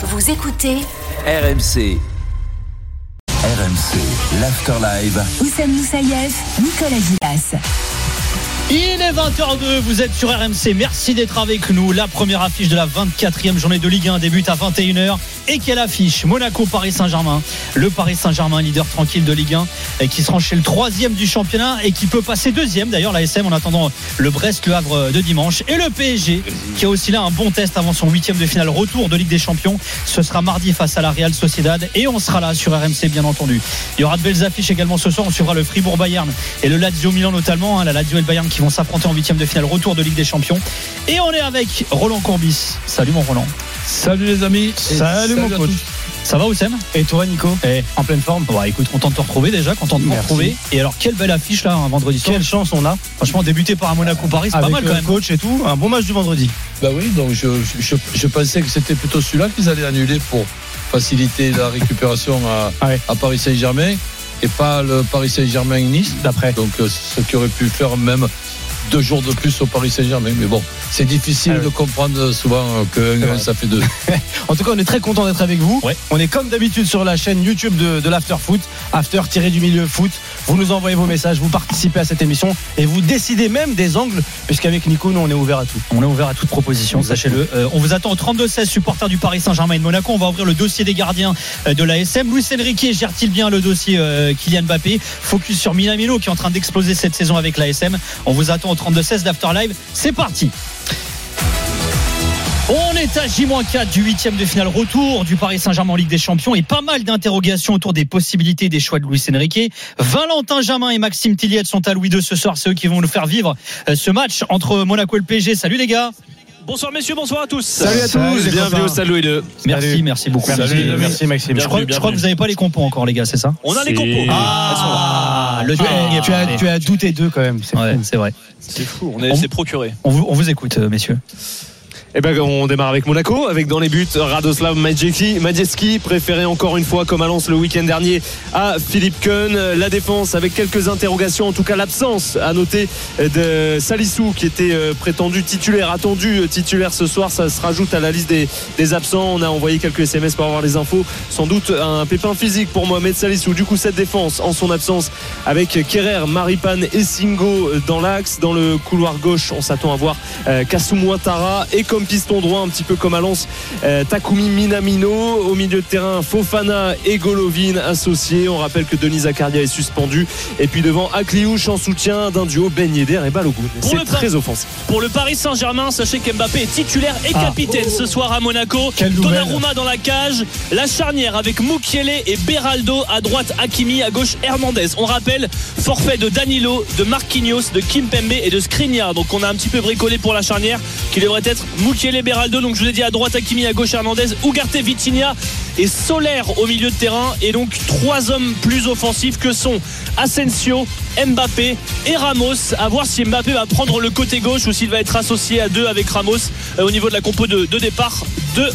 Vous écoutez RMC. RMC, l'Afterlive. Oussam Moussaïef, Nicolas Gilas. Il est 20h02, vous êtes sur RMC, merci d'être avec nous. La première affiche de la 24e journée de Ligue 1 débute à 21h. Et quelle affiche Monaco-Paris Saint-Germain. Le Paris Saint-Germain, leader tranquille de Ligue 1, et qui sera chez le troisième du championnat et qui peut passer deuxième d'ailleurs la SM en attendant le Brest-Le Havre de dimanche. Et le PSG, qui a aussi là un bon test avant son huitième de finale retour de Ligue des Champions. Ce sera mardi face à la Real Sociedad et on sera là sur RMC bien entendu. Il y aura de belles affiches également ce soir. On suivra le Fribourg-Bayern et le Lazio Milan notamment. hein, la Lazio et le Bayern qui vont s'affronter en huitième de finale retour de Ligue des Champions. Et on est avec Roland Courbis. Salut mon Roland. Salut les amis. Salut, mon coach. Ça va Oussem Et toi Nico Eh, En pleine forme Ouais, écoute, content de te retrouver déjà, content de te retrouver. Et alors, quelle belle affiche là, un vendredi soir. Quelle chance on a Franchement, débuté par un Monaco-Paris, c'est pas mal quand même. coach et tout. Un bon match du vendredi. Bah oui, donc je, je, je pensais que c'était plutôt celui-là qu'ils allaient annuler pour faciliter la récupération à, Ah ouais. à Paris Saint-Germain et pas le Paris Saint-Germain-Nice. D'après. Donc euh, ce qui aurait pu faire même deux jours de plus au Paris Saint-Germain. Mais bon, c'est difficile Ah de comprendre souvent que ça fait deux. En tout cas, on est très content d'être avec vous. Ouais. On est comme d'habitude sur la chaîne YouTube de, de l'After Foot, After tiré du milieu foot. Vous nous envoyez vos messages, vous participez à cette émission et vous décidez même des angles, puisqu'avec Nico, nous on est ouvert à tout. On est ouvert à toute proposition, sachez-le. Euh, on vous attend au 32-16, supporters du Paris Saint-Germain et de Monaco. On va ouvrir le dossier des gardiens euh, de la SM. Luis Enrique gère-t-il bien le dossier euh, Kylian Mbappé? Focus sur Minamino qui est en train d'exploser cette saison avec la SM. On vous attend au 32-16 d'Afterlive. C'est parti on est à J-4 du huitième de finale retour du Paris Saint-Germain en Ligue des Champions et pas mal d'interrogations autour des possibilités des choix de Luis Enrique. Valentin Jamin et Maxime Tilliette sont à Louis II ce soir, c'est eux qui vont nous faire vivre euh, ce match entre Monaco et le PSG. Salut les gars Bonsoir messieurs, bonsoir à tous. Salut à tous, les bienvenue au Louis II. Merci, merci beaucoup. Merci, Merci. merci Maxime. Je crois, je crois que vous n'avez pas les compos encore les gars, c'est ça On a les compos. Ah, le Tu as, timing est tu, as, tu as douté d'eux quand même. c'est Ouais, fou. c'est vrai. C'est fou, on est On- c'est procuré. On vous, on vous écoute, euh, messieurs. Eh ben, on démarre avec Monaco, avec dans les buts Radoslav Majewski, préféré encore une fois comme à le week-end dernier à Philippe Keun. La défense avec quelques interrogations, en tout cas l'absence à noter de Salissou qui était euh, prétendu titulaire, attendu euh, titulaire ce soir. Ça se rajoute à la liste des, absents. On a envoyé quelques SMS pour avoir les infos. Sans doute un pépin physique pour Mohamed Salissou. Du coup, cette défense en son absence avec Kerrer, Maripane et Singo dans l'axe. Dans le couloir gauche, on s'attend à voir euh, Kasum Ouattara et comme piston droit, un petit peu comme à Lens, euh, Takumi Minamino. Au milieu de terrain, Fofana et Golovin associés. On rappelle que Denis Zakaria est suspendu. Et puis devant Akliouche en soutien d'un duo Ben Yedder et Balogun. C'est très Paris- offensif. Pour le Paris Saint-Germain, sachez qu'Mbappé est titulaire et Ah. capitaine ce soir à Monaco. Quelle nouvelle. Donnarumma dans la cage, la charnière avec Mukiele et Beraldo à droite Hakimi, à gauche Hernandez. On rappelle forfait de Danilo, de Marquinhos, de Kimpembe et de Skriniar. Donc on a un petit peu bricolé pour la charnière qui devrait être Mukiele Beraldo. Donc je vous ai dit à droite Hakimi, à gauche Hernandez, Ugarte Vitinha et Solaire au milieu de terrain. Et donc trois hommes plus offensifs que sont Asensio, Mbappé et Ramos. À voir si Mbappé va prendre le côté gauche ou s'il va être associé à deux avec Ramos euh, au niveau de la compo de, de départ de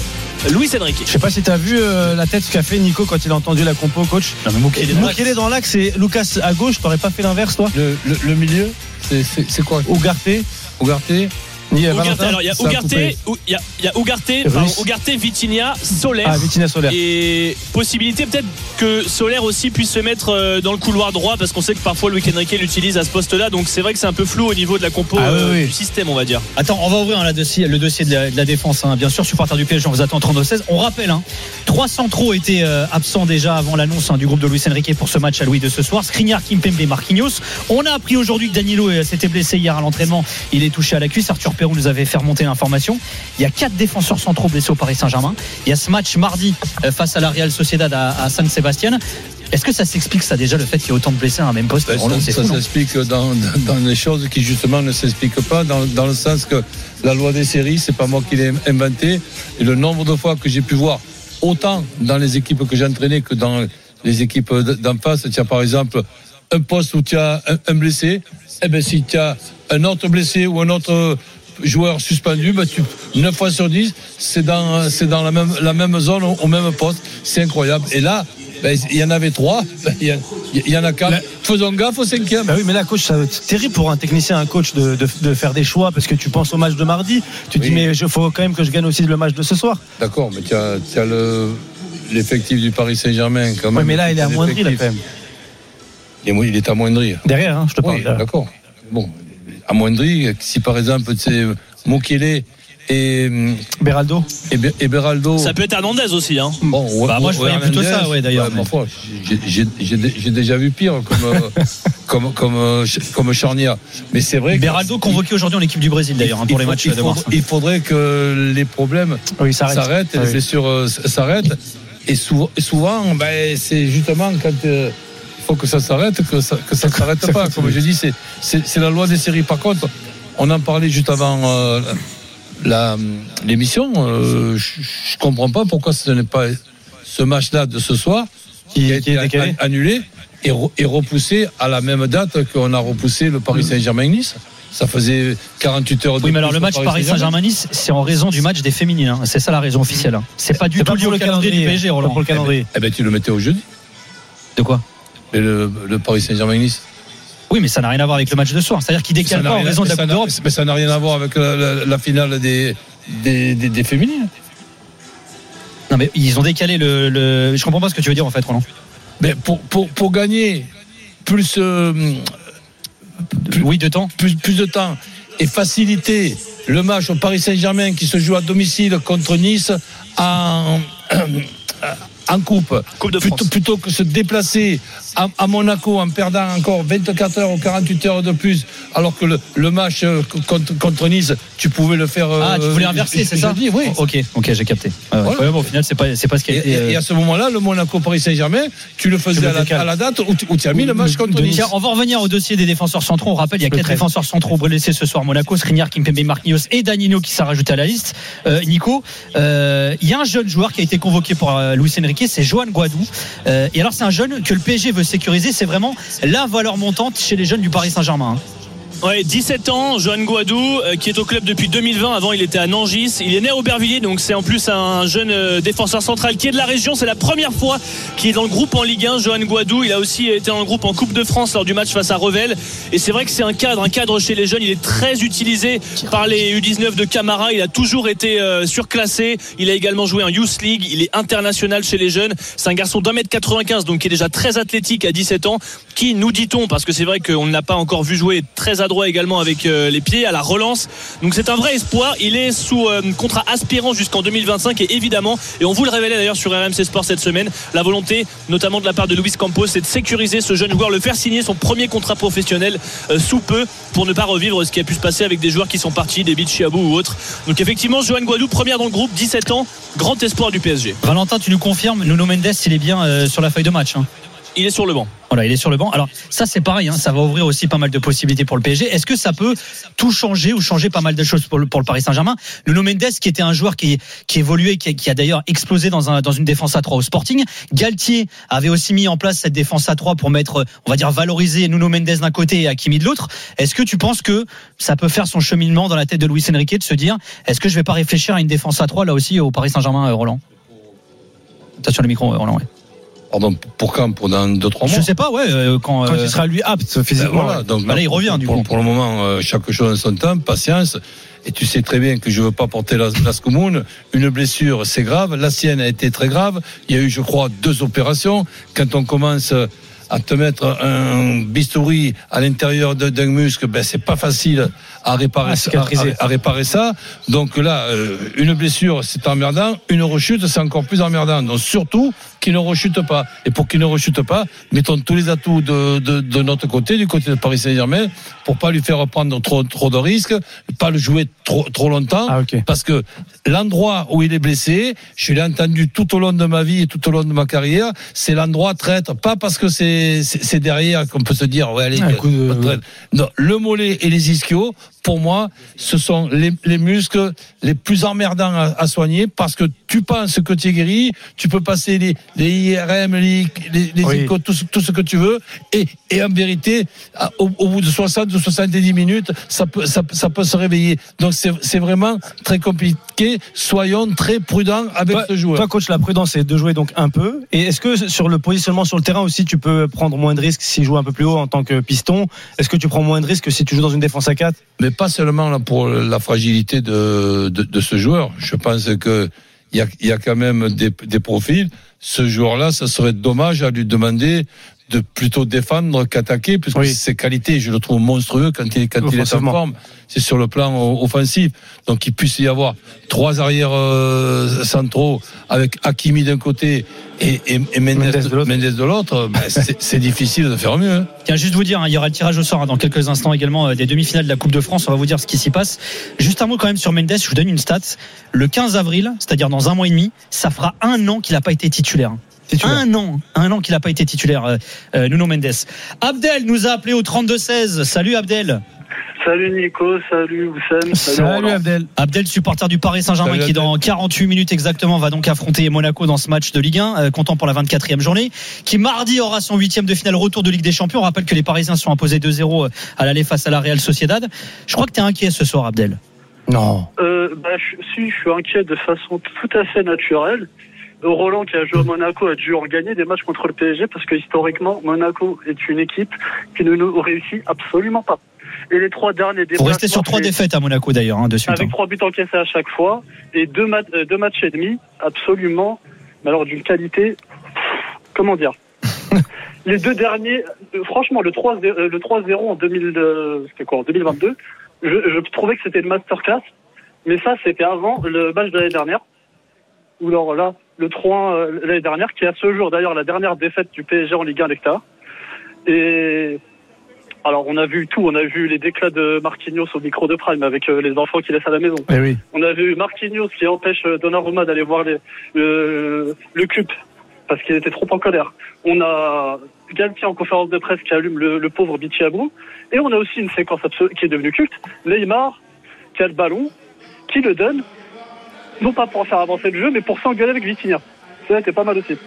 Luis Enrique. Je sais pas si tu as vu euh, la tête qu'a fait Nico quand il a entendu la compo, coach. Non, mais Moukele dans l'axe. Mukele dans l'axe et Lucas à gauche. T'aurais pas fait l'inverse, toi? Le, le, le milieu, c'est- quoi? Ugarte, Ugarte ni alors il y a ça a Ugarte, coupé. ou- il y a, il y a Ugarte, Russe. pardon, Ugarte, Vitinha, Solaire. Ah, Vitinha Solaire. Et possibilité peut-être que Solaire aussi puisse se mettre euh, dans le couloir droit parce qu'on sait que parfois Luis Enrique l'utilise à ce poste-là. Donc c'est vrai que c'est un peu flou au niveau de la compo Ah oui, euh, oui. du système, on va dire. Attends, on va ouvrir hein, la dossier- le dossier de la, de la défense. hein. Bien sûr, supporter du PSG, on vous attend 32-16. On rappelle, hein, trois centraux étaient euh, absents déjà avant l'annonce hein, du groupe de Luis Enrique pour ce match à Louis de ce soir. Skriniar, Kimpembe, Marquinhos. On a appris aujourd'hui que Danilo euh, s'était blessé hier à l'entraînement. Il est touché à la cuisse. Arthur Perrou nous avait fait remonter l'information. Il y a quatre défenseurs centraux blessés au Paris Saint-Germain. Il y a ce match mardi euh, face à la Real Sociedad à, à San Sébastien. Est-ce que ça s'explique ça déjà le fait qu'il y ait autant de blessés à un même poste? Ben, ça ça s'explique dans, dans les choses qui justement ne s'expliquent pas, dans, dans le sens que la loi des séries, c'est pas moi qui l'ai inventé. Et le nombre de fois que j'ai pu voir, autant dans les équipes que j'ai entraînées que dans les équipes d'en face, as par exemple un poste où tu as un, un blessé, et ben si tu as un autre blessé ou un autre joueur suspendu, ben tu, 9 fois sur 10, c'est dans, c'est dans la, même, la même zone, au, au même poste. C'est incroyable. Et là, ben, il y en avait trois. Ben, il y a- Il y en a quatre. La- Faisons gaffe au cinquième. Bah oui, mais là, coach, être terrible pour un technicien, un coach de, de- de faire des choix parce que tu penses au match de mardi. Tu Oui. dis, mais il faut quand même que je gagne aussi le match de ce soir. D'accord, mais tu as, le, l'effectif du Paris Saint-Germain quand même. Ouais, mais là, il est amoindri, là, quand même. Il est- Il est amoindri. Derrière, hein, je te parle. Oui, d'accord. Bon, amoindri, si par exemple c'est Mokele et, Beraldo. et, Be- et Beraldo. Ça peut être Hernandez aussi. Hein. Bon, ouais, Bah, moi, je voyais plutôt ça, ouais, d'ailleurs, j'ai- déjà vu pire comme, euh, comme, comme, euh, comme charnière. Mais c'est vrai que. Beraldo convoqué aujourd'hui en équipe du Brésil d'ailleurs hein, pour les faut- matchs il, faudrait, il faudrait que les problèmes Oui, s'arrêtent et Ah les blessures euh, s'arrêtent. Et souvent, souvent ben, c'est justement quand euh, faut que ça s'arrête que ça que ça s'arrête pas. Comme je dis, c'est- la loi des séries. Par contre, on en parlait juste avant euh, la- l'émission. euh, je je comprends pas pourquoi ce n'est pas ce match-là de ce soir qui a été décalé? annulé et, re- et repoussé à la même date qu'on a repoussé le Paris Saint-Germain-Nice. Ça faisait 48 heures de Oui, mais alors le match Paris Saint-Germain-Nice, c'est en raison du match des féminines. hein. C'est ça la raison officielle. hein. C'est pas du tout lié au le calendrier du PSG, Roland. pour le calendrier. Eh ben, tu le mettais au jeudi, De quoi? Et le, le Paris Saint-Germain-Nice. Oui, mais ça n'a rien à voir avec le match de soir. C'est-à-dire qu'il Ça décale n'a pas en rien- raison de la ça Coupe n'a- d'Europe. Mais ça n'a rien à voir avec la, la- la finale des, des, des, des féminines. Non, mais ils ont décalé le, le- Je comprends pas ce que tu veux dire en fait, Roland. Mais pour, pour, pour gagner plus, euh, Oui, de temps. plus, plus de temps et faciliter le match au Paris Saint-Germain qui se joue à domicile contre Nice en, en coupe, Coupe de plutôt, plutôt que se déplacer à, à Monaco en perdant encore 24 heures ou 48 heures de plus, alors que le, le match euh, contre, contre Nice, tu pouvais le faire. Ah, tu euh, voulais inverser, c'est ça dis, oui. Ok, ok, j'ai capté. Ouais, ouais. Voilà. Ouais, bon, au final, c'est pas, c'est pas ce qui a Et, été. et- euh, et à ce moment-là, le Monaco-Paris Saint-Germain, tu le faisais à la, décales. à la date où tu, as mis le match contre Nice. Tiens, on va revenir au dossier des défenseurs centraux. On rappelle, il y a quatre défenseurs centraux blessés ce soir. Monaco, Skriniar, Kimpembe, Marquinhos et Danilo qui s'est rajouté à la liste. Euh, Nico, euh, il y a un jeune joueur qui a été convoqué pour euh, Luis Enrique, c'est Johan Guadou. Euh, et alors, c'est un jeune que le PSG veut sécuriser. C'est vraiment la valeur montante chez les jeunes du Paris Saint-Germain. Ouais, 17 ans, Johan Guadou, euh, qui est au club depuis 2020. Avant, il était à Nangis. Il est né à Aubervilliers, donc c'est en plus un jeune euh, défenseur central qui est de la région. C'est la première fois qu'il est dans le groupe en Ligue 1. Johan Guadou, il a aussi été dans groupe en Coupe de France lors du match face à Revel. Et c'est vrai que c'est un cadre, un cadre chez les jeunes. Il est très utilisé par les U19 de Camara. Il a toujours été euh, surclassé. Il a également joué en Youth League. Il est international chez les jeunes. C'est un garçon d'un mètre 95, donc qui est déjà très athlétique à 17 ans. Qui, nous dit-on, parce que c'est vrai qu'on ne l'a pas encore vu jouer, très adroit également avec euh, les pieds à la relance. Donc c'est un vrai espoir. Il est sous euh, contrat aspirant jusqu'en 2025 et évidemment, et on vous le révélait d'ailleurs sur RMC Sport cette semaine, la volonté notamment de la part de Luis Campos, c'est de sécuriser ce jeune joueur, le faire signer son premier contrat professionnel euh, sous peu pour ne pas revivre ce qui a pu se passer avec des joueurs qui sont partis, des Chiabou ou autres. Donc effectivement, Johan Guadou, première dans le groupe, 17 ans, grand espoir du PSG. Valentin, tu nous confirmes, Nuno Mendes, il est bien sur la feuille de match. hein. Il est sur le banc. Voilà, il est sur le banc. Alors ça c'est pareil, hein, ça va ouvrir aussi pas mal de possibilités pour le PSG. Est-ce que ça peut tout changer ou changer pas mal de choses pour le, Paris Saint-Germain? Nuno Mendes qui était un joueur qui, qui évoluait, qui, qui a d'ailleurs explosé dans, un, dans une défense à 3 au Sporting. Galtier avait aussi mis en place cette défense à 3 pour mettre, on va dire, valoriser Nuno Mendes d'un côté et Hakimi de l'autre. Est-ce que tu penses que ça peut faire son cheminement dans la tête de Luis Enrique de se dire, est-ce que je vais pas réfléchir à une défense à 3 là aussi au Paris Saint-Germain, euh, Roland? Sur le micro, euh, Roland. Ouais. Pardon, pour quand? Pour dans 2-3 mois Je sais pas, ouais, euh, quand. Quand euh, il sera lui apte Ben physiquement. voilà, donc là, il revient, du coup. pour le moment, euh, chaque chose en son temps, patience. Et tu sais très bien que je veux pas porter la, la scoumoune. Une blessure, c'est grave. La sienne a été très grave. Il y a eu, je crois, deux opérations. Quand on commence à te mettre un bistouri à l'intérieur d'un muscle, ben c'est pas facile à réparer, À à, à réparer ça. Donc là, euh, une blessure, c'est emmerdant. Une rechute, c'est encore plus emmerdant. Donc surtout qu'il ne rechute pas. Et pour qu'il ne rechute pas, mettons tous les atouts de, de, de notre côté, du côté de Paris Saint-Germain, pour pas lui faire prendre trop, trop de risques, pas le jouer trop, trop longtemps. Ah. Parce que l'endroit où il est blessé, je l'ai entendu tout au long de ma vie et tout au long de ma carrière, c'est l'endroit traître. Pas parce que c'est derrière qu'on peut se dire, ouais, allez. Non, le mollet et les ischios, pour moi, ce sont les, les muscles les plus emmerdants à, à soigner parce que tu penses que tu es guéri, tu peux passer les, les IRM, les, les, les Oui. échos, tout, ce- tout ce que tu veux, et, et en vérité, au, au bout de 60 ou 70 minutes, ça peut, ça, ça peut se réveiller. Donc c'est vraiment très compliqué. Soyons très prudents avec Toi, ce joueur. toi, coach, la prudence, c'est de jouer donc un peu. Et est-ce que sur le positionnement sur le terrain aussi, tu peux prendre moins de risques s'il joue un peu plus haut en tant que piston? Est-ce que tu prends moins de risques que si tu joues dans une défense à 4 mais pas seulement pour la fragilité de, ce joueur. Je pense que il y a, il y a quand même des, des profils. Ce joueur-là, ça serait dommage à lui demander de plutôt défendre qu'attaquer, puisque Oui. ses qualités, je le trouve monstrueux quand il, quand il est en forme. C'est sur le plan offensif. Donc qu'il puisse y avoir trois arrières euh, centraux avec Hakimi d'un côté et, et, et Mendes, Mendes de l'autre. Ben, c'est c'est difficile de faire mieux. hein. Tiens, juste vous dire, hein, il y aura le tirage au sort hein, dans quelques instants également euh, des demi-finales de la Coupe de France. On va vous dire ce qui s'y passe. Juste un mot quand même sur Mendes. Je vous donne une stat. Le 15 avril, c'est-à-dire dans un mois et demi, ça fera un an qu'il n'a pas été titulaire. Titulaire. Un an, un an qu'il n'a pas été titulaire, euh, euh, Nuno Mendes. Abdel nous a appelé au 32-16. Salut Abdel. Salut Nico, salut Oussem, salut, Salut. Abdel. Abdel, supporter du Paris Saint-Germain, qui dans 48 minutes exactement va donc affronter Monaco dans ce match de Ligue 1, euh, comptant pour la 24e journée, qui mardi aura son huitième de finale retour de Ligue des Champions. On rappelle que les Parisiens sont imposés 2-0 à l'aller face à la Real Sociedad. Je crois que tu es inquiet ce soir, Abdel. Non. Euh, bah, je, si, je suis inquiet de façon tout à fait naturelle. Euh, Roland qui a joué à Monaco a dû en gagner des matchs contre le PSG parce que historiquement Monaco est une équipe qui ne nous réussit absolument pas. Et les trois derniers Faut rester sur déplacements, trois défaites à Monaco d'ailleurs, hein, de suite. avec hein. trois buts encaissés à chaque fois et deux, mat- euh, deux matchs et demi absolument mais alors d'une qualité comment dire? Les deux derniers euh, franchement le 3 euh, le 3-0 en 2000 euh, c'était quoi en 2022 je, je trouvais que c'était une masterclass mais ça c'était avant le match de l'année dernière ou alors là le 3 euh, l'année dernière qui est à ce jour d'ailleurs la dernière défaite du PSG en Ligue 1 l'Ecta et alors on a vu tout, on a vu les déclats de Marquinhos au micro de Prime avec euh, les enfants qui laissent à la maison. Eh oui. On a vu Marquinhos qui empêche euh, Donnarumma d'aller voir les- le, le club parce qu'il était trop en colère. On a Galtier en conférence de presse qui allume le, le pauvre Bichi Abrou. Et on a aussi une séquence qui est devenue culte. Neymar qui a le ballon, qui le donne, non pas pour faire avancer le jeu, mais pour s'engueuler avec Vitinha. Ça, c'était pas mal aussi.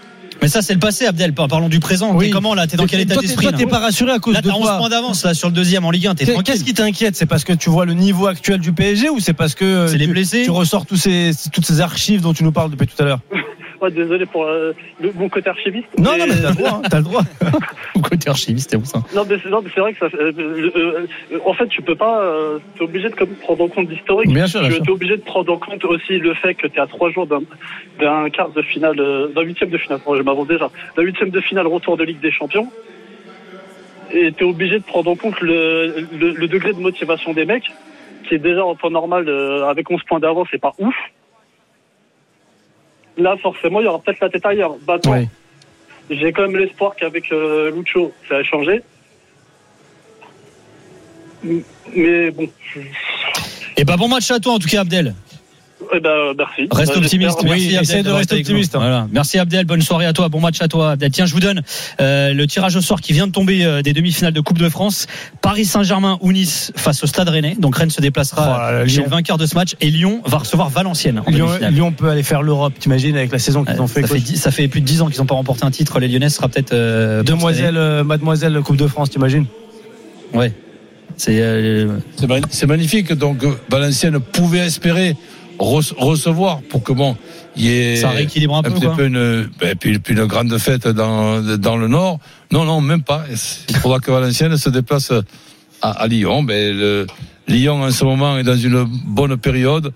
Mais ça, c'est le passé, Abdel. Par- Parlons du présent. Oui. T'es comment là? T'es dans quel état t'es- d'esprit Toi, t'es pas rassuré à cause Là, de t'as 11 quoi points d'avance là sur le deuxième en Ligue 1. T'es Qu'est- tranquille. Qu'est-ce qui t'inquiète? C'est parce que tu vois le niveau actuel du PSG ou c'est parce que C'est les tu, blessés? tu ressors tous ces, toutes ces archives dont tu nous parles depuis tout à l'heure? Ouais, désolé pour euh, le, mon côté archiviste. Non, mais- non, mais t'as le droit. hein, t'as le droit. Côté archiviste, c'est où ça Non, mais c'est, vrai que ça. euh, euh, euh, en fait, tu peux pas. Euh, t'es obligé de comme, prendre en compte l'historique. Bien sûr, bien Tu sûr. es obligé de prendre en compte aussi le fait que tu es à trois jours d'un, d'un quart de finale, d'un huitième de finale. Bon, je déjà. D'un huitième de finale retour de Ligue des Champions. Et tu es obligé de prendre en compte le, le, le degré de motivation des mecs, qui est déjà en temps normal euh, avec 11 points d'avance, c'est pas ouf. Là, forcément, il y aura peut-être la tête ailleurs. Maintenant, Oui. j'ai quand même l'espoir qu'avec euh, Lucho, ça a changé. Mais bon, Et bah bon match à toi en tout cas, Abdel. Eh ben, merci. Reste Euh, optimiste. Merci Oui, Abdel. de rester optimiste, hein. Voilà. Merci Abdel. Bonne soirée à toi. Bon match à toi. Abdel. Tiens, je vous donne euh, le tirage au sort qui vient de tomber euh, des demi-finales de Coupe de France. Paris Saint-Germain ou Nice face au Stade Rennais. Donc Rennes se déplacera Oh là là, chez Lyon. le vainqueur de ce match et Lyon va recevoir Valenciennes en Lyon, peut aller faire l'Europe, t'imagines, avec la saison qu'ils Euh, ont fait. ça, fait ça fait plus de 10 ans qu'ils n'ont pas remporté un titre. Les Lyonnais sera peut-être euh, Demoiselle, euh, mademoiselle Coupe de France, t'imagines. Ouais. C'est euh, C'est mag- C'est magnifique. Donc, euh, Valenciennes pouvait espérer re- recevoir pour que bon, il y ait ça rééquilibre un peu. petit quoi. peu une, ben, puis, puis une grande fête dans, dans le Nord. Non, non, même pas. Il faudra que Valenciennes se déplace à, à Lyon. Ben, le, Lyon, en ce moment, est dans une bonne période.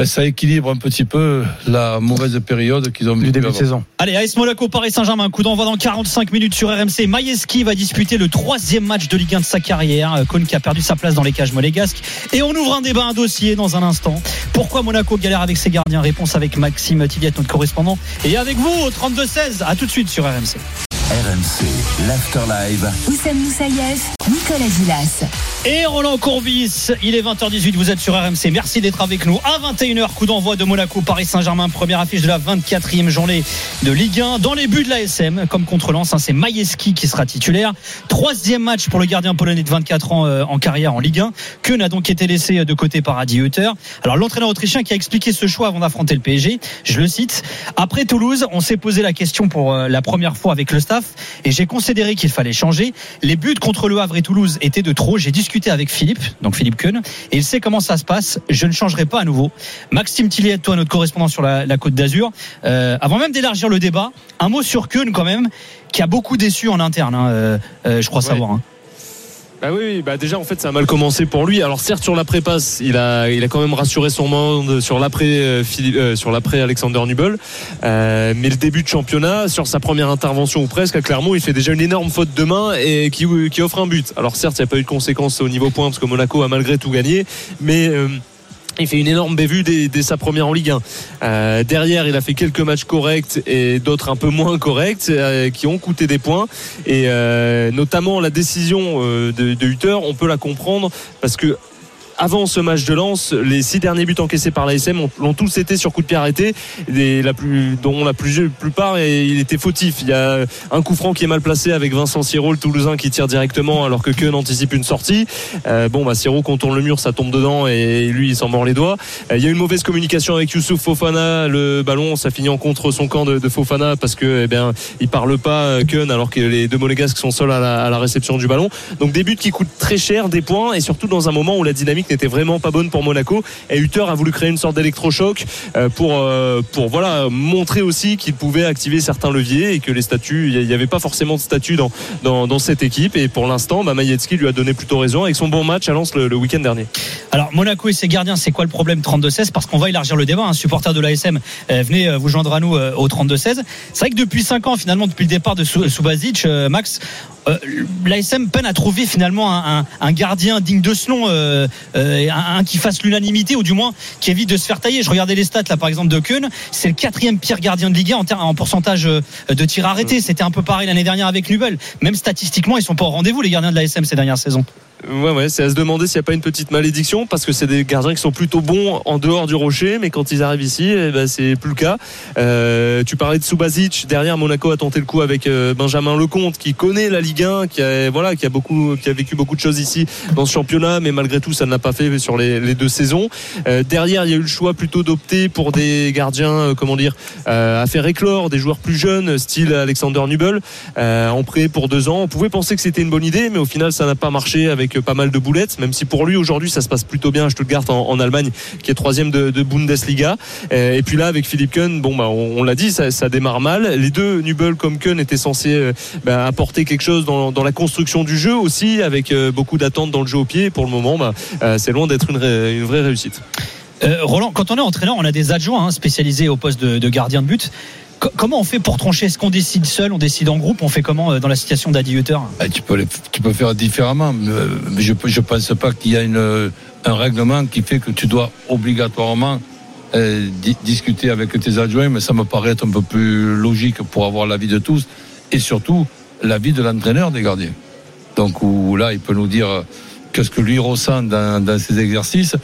Ben, ça équilibre un petit peu la mauvaise période qu'ils ont du vécue début de saison Allez, AS Monaco, Paris Saint-Germain, coup d'envoi dans 45 minutes sur RMC. Majeski va disputer le troisième match de Ligue 1 de sa carrière. Euh, Cône qui a perdu sa place dans les cages monégasques. Et on ouvre un débat, un dossier dans un instant. Pourquoi Monaco galère avec ses gardiens? Réponse avec Maxime Tilliette, notre correspondant. Et avec vous au 32-16. À tout de suite sur RMC. RMC, l'Afterlive. Oussem Moussaïef, Nicolas Gilas. Et Roland Courbis, il est 20h18, vous êtes sur RMC. Merci d'être avec nous. À 21h, coup d'envoi de Monaco, Paris Saint-Germain, première affiche de la 24e journée de Ligue 1. Dans les buts de l'ASM, comme contre Lens, hein, c'est Majeski qui sera titulaire. Troisième match pour le gardien polonais de 24 ans euh, en carrière en Ligue 1. Que n'a donc été laissé de côté par Adi Hutter. Alors l'entraîneur autrichien qui a expliqué ce choix avant d'affronter le PSG, je le cite. Après Toulouse, on s'est posé la question pour euh, la première fois avec le staff et j'ai considéré qu'il fallait changer. Les buts contre le Havre et Toulouse étaient de trop. J'ai discuté avec Philippe, donc Philippe Keun, et il sait comment ça se passe. Je ne changerai pas à nouveau. Maxime Tilliet, toi, notre correspondant sur la, la Côte d'Azur, euh, avant même d'élargir le débat, un mot sur Keun quand même, qui a beaucoup déçu en interne, hein, euh, euh, je crois Ouais. savoir. hein. Bah oui, bah déjà en fait ça a mal commencé pour lui. Alors certes sur l'après passe, il a il a quand même rassuré son monde sur l'après euh, euh, sur l'après Alexander Nubel. Euh, mais le début de championnat, sur sa première intervention ou presque à Clermont, il fait déjà une énorme faute de main et qui qui offre un but. Alors certes, il n'y a pas eu de conséquences au niveau point parce que Monaco a malgré tout gagné, mais euh, il fait une énorme bévue dès, sa première en Ligue 1. Euh, derrière, il a fait quelques matchs corrects et d'autres un peu moins corrects euh, qui ont coûté des points. Et euh, notamment la décision de Hutter, on peut la comprendre parce que avant ce match de Lens, les six derniers buts encaissés par l'ASM ont- l'ont tous été sur coup de pied arrêté, dont la plupart et il était fautif. Il y a un coup franc qui est mal placé avec Vincent Siro, le Toulousain, qui tire directement alors que Keun anticipe une sortie. Euh, bon, bah Siro contourne le mur, ça tombe dedans et lui il s'en mord les doigts. Euh, il y a une mauvaise communication avec Youssouf Fofana, le ballon, ça finit en contre son camp de, de Fofana parce que eh bien il parle pas euh, Keun alors que les deux Monégasques sont seuls à la, à la réception du ballon. Donc des buts qui coûtent très cher, des points et surtout dans un moment où la dynamique n'était vraiment pas bonne pour Monaco. Et Hutter a voulu créer une sorte d'électrochoc euh, pour euh, pour voilà montrer aussi qu'il pouvait activer certains leviers et que les statuts, il n'y avait pas forcément de statut dans, dans cette équipe. Et pour l'instant, bah, lui a donné plutôt raison avec son bon match à Lens le, week-end dernier. Alors Monaco et ses gardiens, c'est quoi le problème 32-16 Parce qu'on va élargir le débat. Un supporter de l'ASM, euh, venez vous joindre à nous au 32-16. C'est vrai que depuis 5 ans, finalement, depuis le départ de Subasic, Max, euh, l'ASM peine à trouver finalement un, un- un gardien digne de ce nom, euh, euh, un, un qui fasse l'unanimité ou du moins qui évite de se faire tailler. Je regardais les stats là par exemple de Keun, c'est le quatrième pire gardien de Ligue 1 en, pourcentage de tirs arrêtés. C'était un peu pareil l'année dernière avec Nubel. Même statistiquement, ils sont pas au rendez-vous les gardiens de l'ASM ces dernières saisons. Ouais, ouais, c'est à se demander s'il n'y a pas une petite malédiction parce que c'est des gardiens qui sont plutôt bons en dehors du rocher, mais quand ils arrivent ici, eh ben, c'est plus le cas. Euh, tu parlais de Subasic, derrière Monaco a tenté le coup avec euh, Benjamin Lecomte qui connaît la Ligue 1, qui a, voilà, qui a beaucoup, qui a vécu beaucoup de choses ici dans ce championnat, mais malgré tout, ça ne l'a pas fait sur les, deux saisons. Euh, derrière, il y a eu le choix plutôt d'opter pour des gardiens, comment dire, à faire éclore, des joueurs plus jeunes, style Alexander Nubel, en prêt pour deux ans. On pouvait penser que c'était une bonne idée, mais au final, ça n'a pas marché avec euh, pas mal de boulettes, même si pour lui, aujourd'hui, ça se passe plutôt bien à Stuttgart en, en Allemagne, qui est troisième de, de Bundesliga. Euh, et puis là, avec Philippe Keun, bon, bah, on, l'a dit, ça, démarre mal. Les deux, Nubel comme Keun, étaient censés euh, bah, apporter quelque chose dans, la construction du jeu aussi, avec beaucoup d'attentes dans le jeu au pied. Pour le moment, bah, c'est loin d'être une, vraie réussite. Roland, quand on est entraîneur, on a des adjoints hein, spécialisés au poste de gardien de but. Co- comment on fait pour trancher? Est-ce qu'on décide seul, on décide en groupe On fait comment euh, dans la situation d'Adi Hutter? Ah, tu, peux, faire différemment, je ne pense pas qu'il y a un règlement qui fait que tu dois obligatoirement euh, di- discuter avec tes adjoints, mais ça me paraît être un peu plus logique pour avoir l'avis de tous et surtout l'avis de l'entraîneur des gardiens. Donc là, il peut nous dire euh, qu'est-ce que lui ressent dans ses exercices.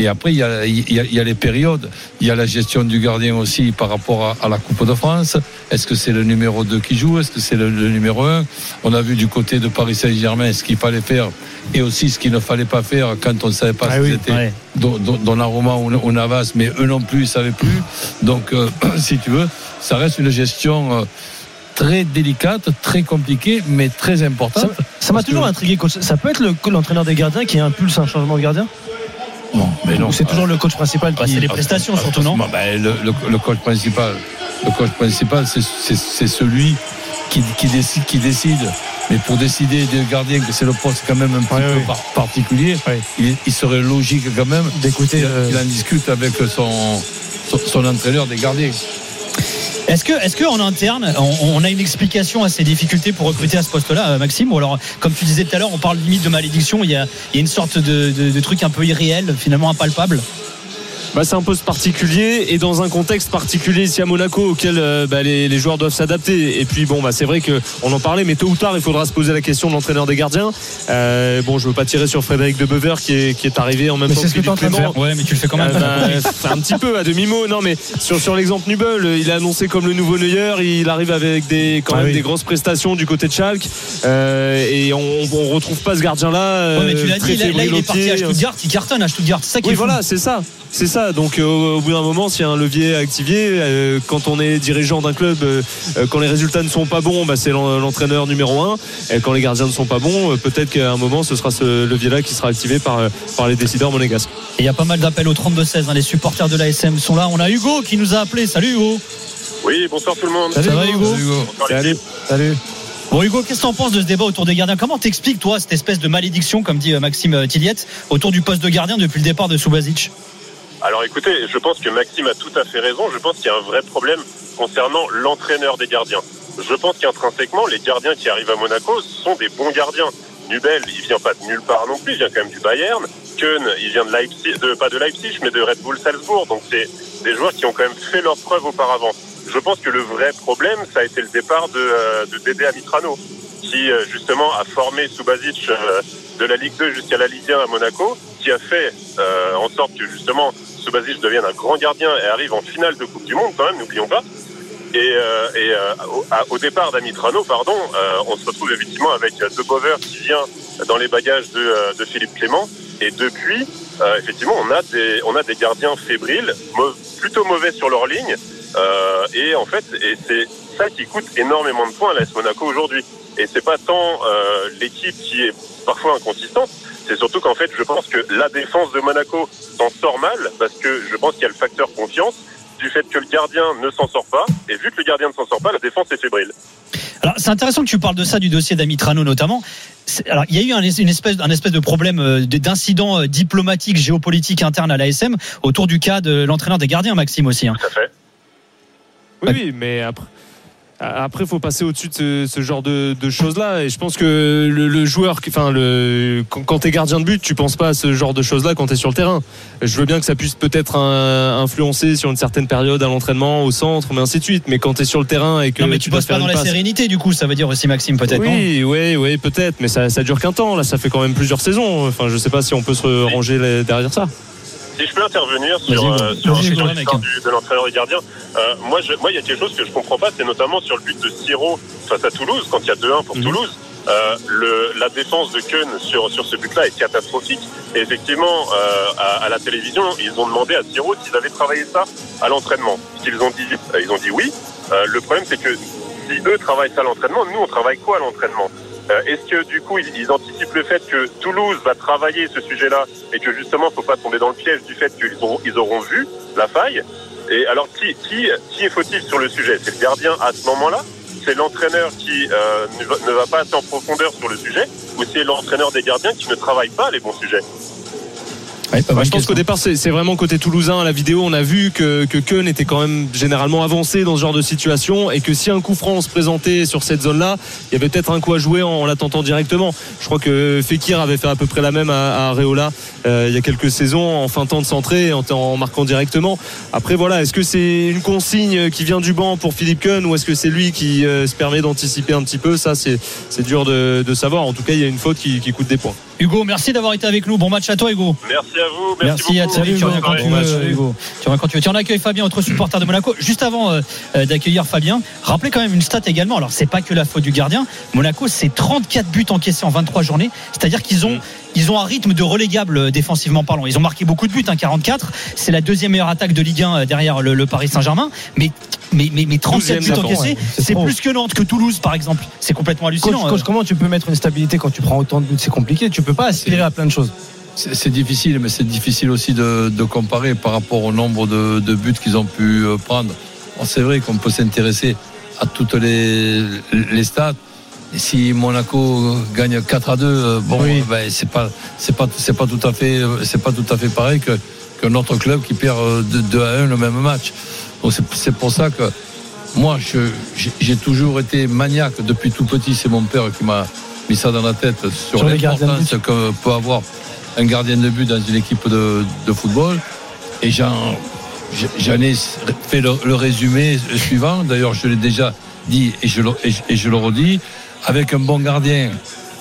Et après, il y, a, il, y a, il y a les périodes. Il y a la gestion du gardien aussi par rapport à, à la Coupe de France. Est-ce que c'est le numéro 2 qui joue? Est-ce que c'est le, le numéro 1 On a vu du côté de Paris Saint-Germain ce qu'il fallait faire et aussi ce qu'il ne fallait pas faire quand on ne savait pas Ah si oui, c'était ouais. Don- Don- Donnarumma ou, Navas, mais eux non plus, ils ne savaient plus. Donc, euh, si tu veux, ça reste une gestion euh, très délicate, très compliquée, mais très importante. Ça m'a toujours que- intrigué, coach. Ça peut être le- l'entraîneur des gardiens qui impulse un changement de gardien? Non, mais non. Ou c'est toujours le coach principal Bah, qui. c'est les prestations surtout, non Bah, le, le- le coach principal, le coach principal, c'est- celui qui, qui décide, qui décide. Mais pour décider des gardiens que c'est le poste quand même un petit peu par- particulier, il, il serait logique quand même D'écouter, euh, qu'il en discute avec son, son, son entraîneur des gardiens. Est-ce que, est-ce que interne, on, a une explication à ces difficultés pour recruter à ce poste-là, euh, Maxime Ou alors, comme tu disais tout à l'heure, on parle limite de malédiction. Il y a, une sorte de truc un peu irréel, finalement impalpable? Bah, c'est un poste particulier et dans un contexte particulier ici à Monaco auquel euh, bah, les, les joueurs doivent s'adapter. Et puis bon, bah, c'est vrai qu'on en parlait, mais tôt ou tard, il faudra se poser la question de l'entraîneur des gardiens. Euh, bon, je veux pas tirer sur Frédéric de Bever qui est, qui est arrivé en même Mais temps que Philippe Clément. Ouais, mais tu le fais quand même. Euh, bah, un petit peu à demi-mot, non mais sur, sur l'exemple Nubel, il est annoncé comme le nouveau Neuer, il arrive avec des, quand Ah même oui. des grosses prestations du côté de Schalke et on, on retrouve pas ce gardien là. Ouais, mais tu l'as dit, là, là, il est parti à Stuttgart, il cartonne à Stuttgart. C'est ça qui Oui est voilà c'est ça c'est ça donc euh, au bout d'un moment s'il y a un levier à activer euh, quand on est dirigeant d'un club euh, quand les résultats ne sont pas bons bah, c'est l'en- l'entraîneur numéro un et quand les gardiens ne sont pas bons euh, peut-être qu'à un moment ce sera ce levier là qui sera activé par, euh, par les décideurs monégasques il y a pas mal d'appels au 32-16. hein, Les supporters de l'ASM sont là. On a Hugo qui nous a appelé. Salut Hugo. Oui, bonsoir tout le monde. Ça va Hugo Salut. Salut. Bon Hugo, qu'est-ce que t'en penses de ce débat autour des gardiens? Comment t'expliques toi cette espèce de malédiction, comme dit Maxime Tilliette, autour du poste de gardien depuis le départ de Subasic Alors écoutez, je pense que Maxime a tout à fait raison. Je pense qu'il y a un vrai problème concernant l'entraîneur des gardiens. Je pense qu'intrinsèquement, les gardiens qui arrivent à Monaco sont des bons gardiens. Nubel, il vient pas de nulle part non plus, il vient quand même du Bayern. Keun, il vient de Leipzig, de, pas de Leipzig, mais de Red Bull Salzbourg. Donc c'est des joueurs qui ont quand même fait leurs preuves auparavant. Je pense que le vrai problème, ça a été le départ de, euh, de Dédé Amitrano, qui euh, justement a formé Subasic euh, de la Ligue 2 jusqu'à la Ligue 1 à Monaco, qui a fait euh, en sorte que justement Subasic devienne un grand gardien et arrive en finale de Coupe du Monde quand même, n'oublions pas. Et, euh, euh, au, à- au départ d'Amitrano, pardon, euh, on se retrouve effectivement avec De Bover qui vient dans les bagages de, Philippe Clément. Et depuis, effectivement, on a des on a des gardiens fébriles, plutôt mauvais sur leur ligne. Et en fait, c'est ça qui coûte énormément de points à l'AS Monaco aujourd'hui. Et c'est pas tant l'équipe qui est parfois inconsistante, c'est surtout qu'en fait, je pense que la défense de Monaco s'en sort mal parce que je pense qu'il y a le facteur confiance du fait que le gardien ne s'en sort pas. Et vu que le gardien ne s'en sort pas, la défense est fébrile. Alors c'est intéressant que tu parles de ça, du dossier d'Amitrano notamment. Alors il y a eu un, une espèce, un espèce de problème euh, de- d'incident euh, diplomatique, géopolitique interne à l'ASM autour du cas de l'entraîneur des gardiens, Maxime aussi. hein. Tout à fait. Oui, oui, mais après. Après, faut passer au-dessus de ce, ce genre de, de choses-là. Et je pense que le, le joueur, enfin, le, quand, quand t'es gardien de but, tu penses pas à ce genre de choses-là quand t'es sur le terrain. Je veux bien que ça puisse peut-être un- influencer sur une certaine période à l'entraînement, au centre, mais ainsi de suite. Mais quand t'es sur le terrain et que Non mais tu dois bosses pas dans la passe- sérénité du coup, ça veut dire aussi Maxime peut-être. Oui, oui, oui, peut-être. Mais ça, ça dure qu'un temps. Là, ça fait quand même plusieurs saisons. Enfin, je sais pas si on peut se ranger derrière ça. Si je peux intervenir sur, euh, sur, l'histoire de l'entraîneur des gardiens, euh, moi, je- moi, il y a quelque chose que je comprends pas, c'est notamment sur le but de Siro face à Toulouse, quand il y a 2-1 pour Mhm. Toulouse. Euh, le, la défense de Keun sur, sur ce but-là est catastrophique. Et effectivement, euh, à, à la télévision, ils ont demandé à Siro s'ils avaient travaillé ça à l'entraînement. Qu'ils ont dit, ils ont dit oui. Euh, le problème, c'est que si eux travaillent ça à l'entraînement, nous, on travaille quoi à l'entraînement? Est-ce que du coup, ils, anticipent le fait que Toulouse va travailler ce sujet-là et que justement, faut pas tomber dans le piège du fait qu'ils auront, vu la faille? Et alors, qui, qui, qui est fautif sur le sujet? C'est le gardien à ce moment-là? C'est l'entraîneur qui euh, ne, va, ne va pas assez en profondeur sur le sujet? Ou c'est l'entraîneur des gardiens qui ne travaille pas les bons sujets? Ouais, pas Bah, je pense qu'au départ, c'est vraiment côté toulousain. À la vidéo, on a vu que, que Keun était quand même généralement avancé dans ce genre de situation et que si un coup franc se présentait sur cette zone-là, il y avait peut-être un coup à jouer en, en l'attentant directement. Je crois que Fekir avait fait à peu près la même à, à Areola euh, il y a quelques saisons en feintant de centrer et en, en marquant directement. Après, voilà, est-ce que c'est une consigne qui vient du banc pour Philippe Keun ou est-ce que c'est lui qui euh, se permet d'anticiper un petit peu? Ça, c'est c'est dur de, de savoir. En tout cas, il y a une faute qui, qui coûte des points. Hugo, merci d'avoir été avec nous. Bon match à toi Hugo. Merci à vous, Merci, merci, à toi. Tu reviens quand tu veux, Hugo. Tu reviens quand tu veux. Tiens, on accueille Fabien, autre supporter de Monaco. Juste avant euh, euh, d'accueillir Fabien, rappelez quand même une stat également. Alors, c'est pas que la faute du gardien. Monaco, c'est 34 buts encaissés en 23 journées. C'est-à-dire qu'ils ont, ils ont un rythme de relégable euh, défensivement parlant. Ils ont marqué beaucoup de buts, hein, 44. C'est la deuxième meilleure attaque de Ligue 1 euh, derrière le, le Paris Saint-Germain. Mais, mais, mais, mais 37 buts encaissés, ouais. C'est plus que Nantes, que Toulouse, par exemple. C'est complètement hallucinant. Coach, coach, euh. comment tu peux mettre une stabilité quand tu prends autant de buts? C'est compliqué. Tu peux pas aspirer à plein de choses. C'est difficile, mais c'est difficile aussi de, de comparer par rapport au nombre de, de buts qu'ils ont pu prendre. Bon, c'est vrai qu'on peut s'intéresser à toutes les, les stats. Et si Monaco gagne 4 à 2, euh, bon, Oui. ben, c'est pas, c'est pas, c'est pas tout à fait, euh, c'est pas tout à fait pareil que qu'un autre club qui perd euh, de 2 à 1 le même match. Donc c'est, c'est pour ça que moi, je, j'ai, toujours été maniaque depuis tout petit. C'est mon père qui m'a mis ça dans la tête sur, l'importance que peut avoir un gardien de but dans une équipe de, de football. et j'en, j'en ai fait le, le résumé suivant. D'ailleurs, je l'ai déjà dit et je le, et je- et je le redis. Avec un bon gardien,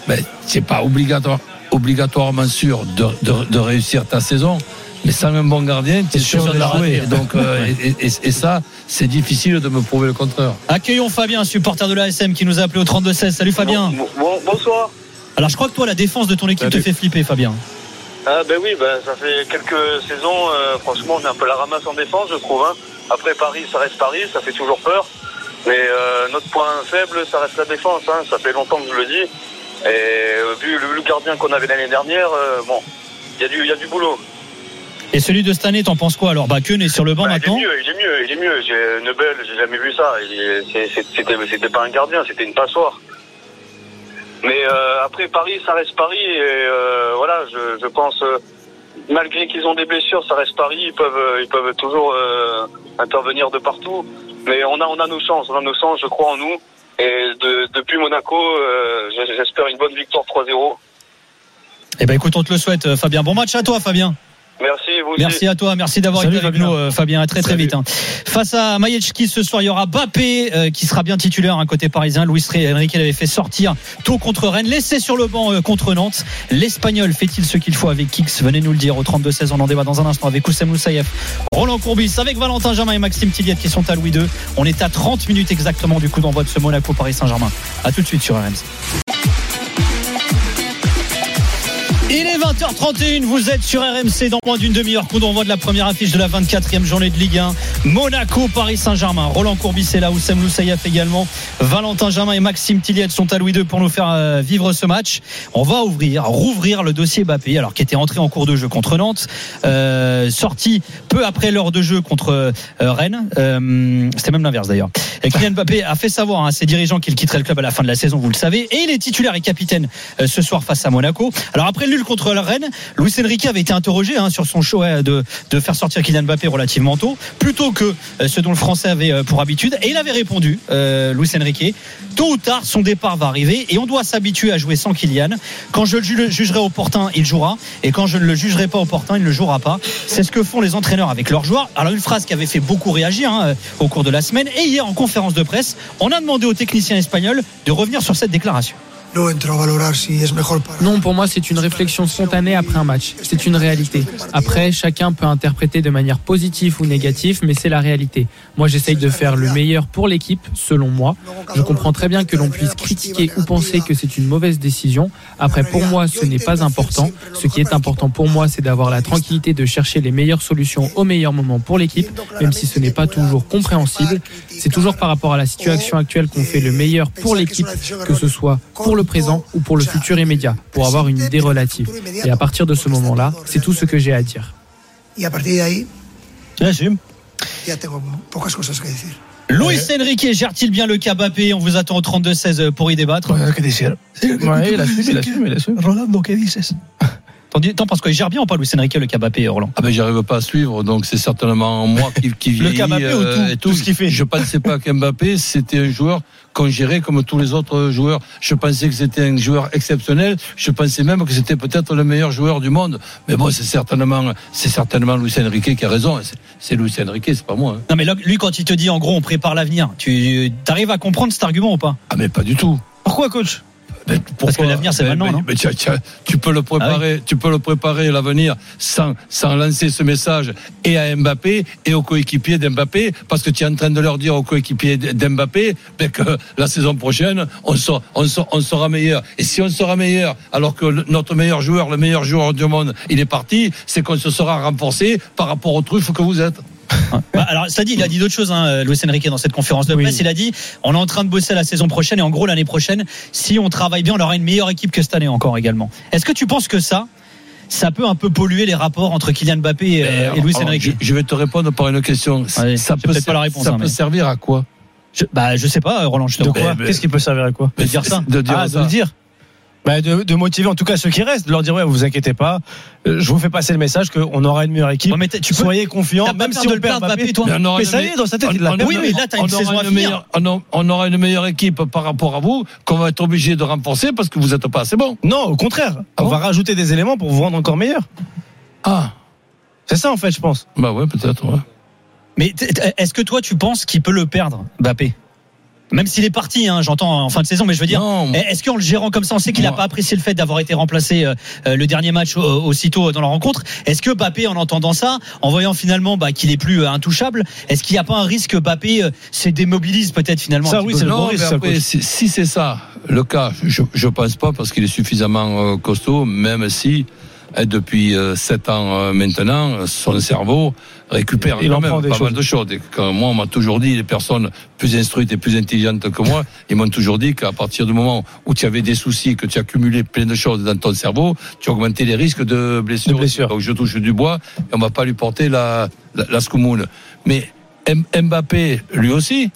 ben, c'est pas obligatoire, obligatoirement sûr de, de- de réussir ta saison. Mais sans un bon gardien, tu es sûr sûr de de la jouer. Donc, euh, et, et- et ça, c'est difficile de me prouver le contraire. Accueillons Fabien, supporter de l'ASM qui nous a appelé au 32-16. Salut Fabien. Bon- bon- bonsoir. Alors je crois que toi, la défense de ton équipe te fait flipper, Fabien. Ah ben oui, ben, ça fait quelques saisons, euh, franchement, on est un peu la ramasse en défense, je trouve. hein. Après Paris, ça reste Paris, ça fait toujours peur. Mais euh, notre point faible, ça reste la défense. hein. Ça fait longtemps que je le dis. Et euh, vu le, le gardien qu'on avait l'année dernière, euh, bon, il y, a du- il y a du boulot. Et celui de cette année, t'en penses quoi Alors, Keun est sur le banc Bah, il est maintenant. mieux, il est mieux, il est mieux. J'ai Nebel, j'ai jamais vu ça. C'était pas un gardien, c'était une passoire. Mais euh, après Paris, ça reste Paris et euh, voilà, je, je pense euh, malgré qu'ils ont des blessures, ça reste Paris. Ils peuvent, ils peuvent toujours intervenir de partout. Mais on a, on a nos chances, on a nos chances, je crois en nous. Et de- depuis Monaco, euh, j'espère une bonne victoire 3-0. Eh ben écoute, on te le souhaite, euh, Fabien. Bon match à toi, Fabien. Merci, vous aussi. Merci à toi, merci d'avoir Salut, été avec Fabien. nous, euh, Fabien. À très très vite. hein. Face à Majetski ce soir, il y aura Bappé euh, qui sera bien titulaire un côté parisien. Luis Enrique l'avait fait sortir tôt contre Rennes, laissé sur le banc euh, contre Nantes. L'Espagnol fait-il ce qu'il faut avec Kix? Venez nous le dire au 32-16. On en débat dans un instant avec Oussem Moussaïef, Roland Courbis, avec Valentin Germain et Maxime Tilliette qui sont à Louis II. On est à 30 minutes exactement du coup d'envoi de ce Monaco Paris Saint-Germain. À tout de suite sur RMC. Il est 20h31, vous êtes sur RMC dans moins d'une demi-heure, coup d'envoi de la première affiche de la 24e journée de Ligue 1. Monaco, Paris Saint-Germain. Roland Courbis est là, Oussem Loussaïef également. Valentin Germain et Maxime Tilliette sont à Louis II pour nous faire euh, vivre ce match. On va ouvrir, rouvrir le dossier Bappé, alors qui était entré en cours de jeu contre Nantes, euh, sorti peu après l'heure de jeu contre euh, Rennes. Euh, C'était même l'inverse d'ailleurs. Kylian Mbappé a fait savoir à ses dirigeants qu'il quitterait le club à la fin de la saison, vous le savez, et il est titulaire et capitaine euh, ce soir face à Monaco. Alors après contre la Rennes, Luis Enrique avait été interrogé hein, sur son choix de, de faire sortir Kylian Mbappé relativement tôt, plutôt que euh, ce dont le Français avait euh, pour habitude, et il avait répondu, euh, Luis Enrique, tôt ou tard son départ va arriver et on doit s'habituer à jouer sans Kylian. Quand je le ju- jugerai opportun, il jouera, et quand je ne le jugerai pas opportun, il ne jouera pas. C'est ce que font les entraîneurs avec leurs joueurs. Alors une phrase qui avait fait beaucoup réagir hein, au cours de la semaine, et hier en conférence de presse, on a demandé au technicien espagnol de revenir sur cette déclaration. Non, pour moi, c'est une réflexion spontanée après un match. C'est une réalité. Après, chacun peut interpréter de manière positive ou négative, mais c'est la réalité. Moi, j'essaye de faire le meilleur pour l'équipe, selon moi. Je comprends très bien que l'on puisse critiquer ou penser que c'est une mauvaise décision. Après, pour moi, ce n'est pas important. Ce qui est important pour moi, c'est d'avoir la tranquillité de chercher les meilleures solutions au meilleur moment pour l'équipe, même si ce n'est pas toujours compréhensible. C'est toujours par rapport à la situation actuelle qu'on fait le meilleur pour l'équipe, que ce soit pour le présent ou pour le futur immédiat, pour avoir une idée relative. Et à partir de ce moment-là, c'est tout ce que j'ai à dire. Que. Luis Enrique gère-t-il bien le cas Mbappé? On vous attend au 32-16 pour y débattre. que. Ouais, il assume, il assume, il assume. Rolando, ¿qué dices? T'en dis- T'en penses quoi? Il gère bien ou pas Luis Enrique le cas Mbappé, Roland? Ah ben j'arrive pas à suivre, donc c'est certainement moi qui, qui Le vieillis, Mbappé ou tout euh, et Tout ce qu'il fait? Je pensais pas qu'Mbappé c'était un joueur qu'on gérait comme tous les autres joueurs. Je pensais que c'était un joueur exceptionnel. Je pensais même que c'était peut-être le meilleur joueur du monde. Mais bon, c'est certainement, c'est certainement Luis Enrique qui a raison. C'est- Luis Enrique, c'est pas moi. hein. Non mais lui quand il te dit en gros on prépare l'avenir, tu arrives à comprendre cet argument ou pas? Ah mais pas du tout. Pourquoi, coach? Mais pourquoi que l'avenir, c'est Mais- maintenant, mais- non mais tu, tu- tu peux le Ah préparer, tu peux le préparer l'avenir sans, sans lancer ce message et à Mbappé et aux coéquipiers d'Mbappé, parce que tu es en train de leur dire aux coéquipiers d'Mbappé ben, que la saison prochaine on sera, on, sera, on sera meilleur. Et si on sera meilleur, alors que le- notre meilleur joueur, le meilleur joueur du monde, il est parti, c'est qu'on se sera renforcé par rapport aux truffes que vous êtes. Bah, alors, ça dit, il a dit d'autres choses, hein, Luis Enrique, dans cette conférence de Oui. presse. Il a dit on est en train de bosser la saison prochaine et en gros, l'année prochaine, si on travaille bien, on aura une meilleure équipe que cette année encore également. Est-ce que tu penses que ça, ça peut un peu polluer les rapports entre Kylian Mbappé et, euh, et Luis Enrique je, je vais te répondre par une question. Allez, ça c'est peut, peut-être pas la réponse, ça hein, peut mais- servir à quoi? Je, Bah, je sais pas, Roland, je te De quoi? Qu'est-ce qui peut servir à quoi? De dire ça. De dire Ah, de ça. le dire. Bah, de, de motiver en tout cas ceux qui restent, de leur dire ouais, vous inquiétez pas, euh, je vous fais passer le message qu'on aura une meilleure équipe. Ouais, mais t'as- tu peux- Soyez confiants, même si on le perd perdre, Mbappé, Mbappé, toi Mais on aura Mais une ça y meilleure- est, dans sa tête, on- il l'a. Oui, mais là, t'as une on saison aura à une finir. meilleure- on aura une meilleure équipe par rapport à vous qu'on va être obligé de renforcer parce que vous n'êtes pas assez bon. Non, au contraire, on va rajouter des éléments pour vous rendre encore meilleur. Ah. C'est ça en fait, je pense. Bah ouais, peut-être. Ouais. Mais est-ce que toi, tu penses qu'il peut le perdre, Mbappé? Même s'il est parti, hein, j'entends en fin de saison, mais je veux dire, Non, est-ce qu'en le gérant comme ça, on sait qu'il n'a pas apprécié le fait d'avoir été remplacé euh, euh, le dernier match euh, aussitôt dans la rencontre? Est-ce que Mbappé, en entendant ça, en voyant finalement bah, qu'il est plus euh, intouchable, est-ce qu'il n'y a pas un risque que Mbappé euh, se démobilise peut-être finalement Ça, oui, c'est le non, risque, après, si, si c'est ça le cas, je je pense pas parce qu'il est suffisamment euh, costaud, même si euh, depuis 7 ans euh, maintenant, euh, son cerveau récupère Il quand en même prend des pas mal de choses. Et quand moi, on m'a toujours dit, les personnes plus instruites et plus intelligentes que moi, ils m'ont toujours dit qu'à partir du moment où tu avais des soucis, que tu accumulais plein de choses dans ton cerveau, tu augmentais les risques de blessures. De blessures. Donc je touche du bois et on va pas lui porter la, la, la scoumoune. Mais M- Mbappé, lui aussi,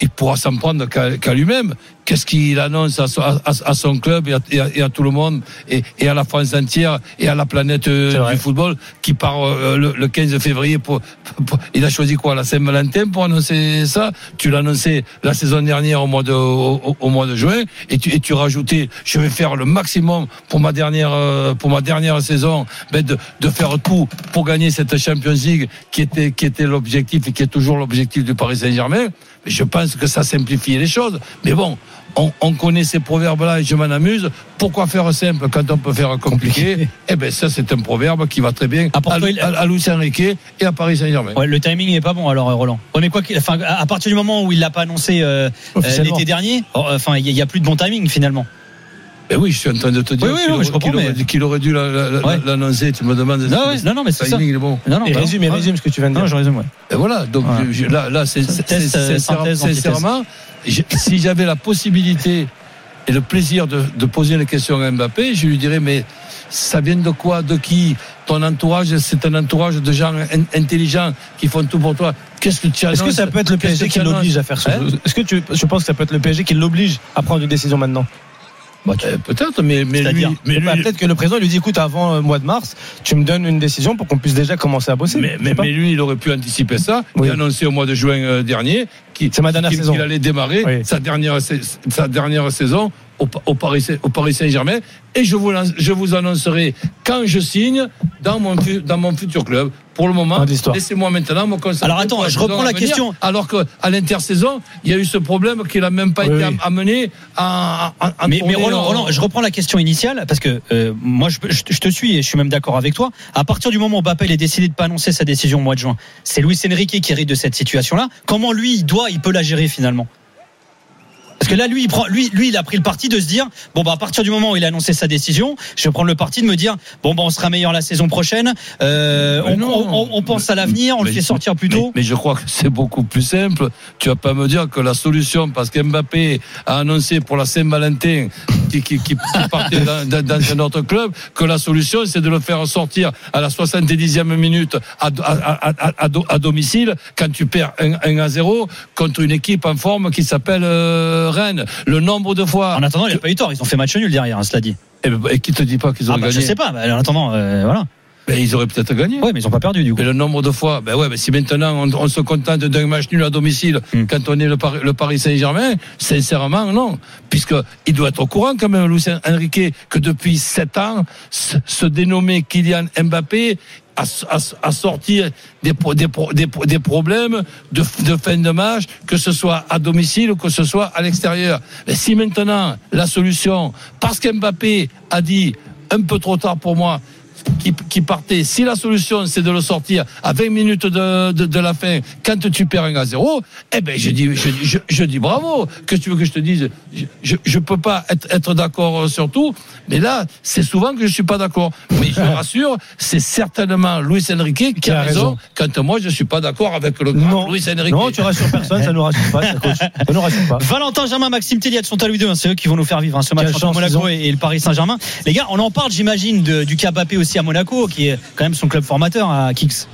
il pourra s'en prendre qu'à qu'à lui-même. Qu'est-ce qu'il annonce à son, à- à son club et à, et à- et à tout le monde et, et à la France entière et à la planète euh, du football qui part euh, le, le 15 février pour, pour- il a choisi quoi la Saint-Valentin pour annoncer ça? Tu l'annonçais la saison dernière au mois de au, au- au mois de juin et tu et tu rajoutais je vais faire le maximum pour ma dernière euh, pour ma dernière saison ben de, de faire tout pour gagner cette Champions League qui était qui était l'objectif et qui est toujours l'objectif du Paris Saint-Germain. Je pense que ça simplifie les choses. Mais bon on, on connaît ces proverbes-là et je m'en amuse. Pourquoi faire simple quand on peut faire compliqué Eh ben ça, c'est un proverbe qui va très bien Ah, à, il- à, à Luis Enrique et à Paris Saint-Germain. Ouais, le timing n'est pas bon alors euh, Roland. Ouais, mais quoi enfin, à partir du moment où il l'a pas annoncé euh, euh, l'été dernier, oh, enfin, il y, a plus de bon timing finalement. Ben oui, je suis en train de te dire Oui, oui, qu'il non, aurait, mais- qu'il aurait dû la- la- la- Ouais. l'annoncer. Tu me demandes. Non, ouais, non, non, mais c'est le ça. est bon. Non, non, Et bah, résume, et ouais. résume ce que tu viens de Non, dire. je résume, ouais. Et voilà, donc je- là, là c'est sincèrement- si j'avais la possibilité et le plaisir de, de poser une question à Mbappé, je lui dirais mais ça vient de quoi, de qui? Ton entourage, c'est un entourage de gens in- intelligents qui font tout pour toi. Qu'est-ce que tu Est-ce que ça peut être le PSG qui l'oblige à faire ça? Hein? Est-ce que tu, je pense que ça peut être le PSG qui l'oblige à prendre une décision maintenant Euh, Peut-être, mais, mais lui, C'est-à-dire mais Bah, lui- Peut-être que le président lui dit écoute, avant le mois de mars, tu me donnes une décision pour qu'on puisse déjà commencer à bosser. Mais, lui, il aurait pu anticiper ça. Oui. Il a annoncé au mois de juin euh, dernier qu'il C'est ma dernière qu'il- saison. qu'il allait démarrer Oui. sa, dernière, sa- sa dernière saison au, Pa- au Paris, Saint- au Paris Saint-Germain. Et je vous, je vous annoncerai quand je signe dans mon, dans mon futur club. Pour le moment, laissez-moi maintenant me concentrer. Alors, attends, je reprends la venir, question. Alors qu'à l'intersaison, il y a eu ce problème qu'il n'a même pas Oui, été oui. amené à, à, à Mais, Roland, en- Roland, je reprends la question initiale parce que euh, moi je, je- je te suis et je suis même d'accord avec toi. À partir du moment où Mbappé il a décidé de pas annoncer sa décision au mois de juin, c'est Luis Enrique qui hérite de cette situation-là. Comment lui il doit, il peut la gérer finalement? Parce que là, lui, il prend, lui, lui, il a pris le parti de se dire, bon, bah, à partir du moment où il a annoncé sa décision, je vais prendre le parti de me dire, bon, bah, on sera meilleur la saison prochaine. Euh, on, non. on- on- on pense à l'avenir, on le fait sortir plus tôt. Mais, je crois que c'est beaucoup plus simple. Tu vas pas me dire que la solution, parce qu'Mbappé a annoncé pour la Saint-Valentin qui, qui, qui, qui partait dans, dans- dans un autre club, que la solution, c'est de le faire sortir à la 70e minute à, à, à, à- à do- à domicile quand tu perds 1, 1 à 0 contre une équipe en forme qui s'appelle euh, Rennes. Le nombre de fois. En attendant, il a pas eu tort. Ils ont fait match nul derrière, hein, cela dit. Et, et qui te dit pas qu'ils Ah, ont bah, je gagné sais pas. bah, en attendant, euh, voilà. Ben, Ils auraient peut-être gagné. Ouais, mais ils ont pas perdu du coup. Mais le nombre de fois, ben ouais, mais si maintenant on, on se contente d'un match nul à domicile Hmm. quand on est le, Paris- le Paris Saint-Germain, sincèrement, non. Puisque il doit être au courant quand même, Luis Enrique, que depuis sept ans, se, se dénommer Kylian Mbappé a, a, a sorti des, pro- des, pro- des, pro- des problèmes de, de fin de match, que ce soit à domicile ou que ce soit à l'extérieur. Mais si maintenant la solution, parce qu'Mbappé a dit un peu trop tard pour moi, qui, qui partait. Si la solution c'est de le sortir à 20 minutes de, de, de la fin, quand tu perds un à 0, eh ben je dis, je, dis- je, je dis bravo. Que tu veux que je te dise? Je, je, je peux pas être, être d'accord sur tout, mais là c'est souvent que je suis pas d'accord. Mais je rassure, c'est certainement Luis Enrique qui, a, raison, quand moi je suis pas d'accord avec le grand Non. Luis Enrique. Non, tu rassures personne, ça nous rassure pas, ça, nous rassure pas. Valentin Germain, Maxime Telliat sont à lui deux. hein. C'est eux qui vont nous faire vivre hein, ce match entre Monaco et, et le Paris Saint-Germain. Les gars, on en parle, j'imagine, de- du cas Mbappé aussi à Monaco, qui est quand même son club formateur à Kix.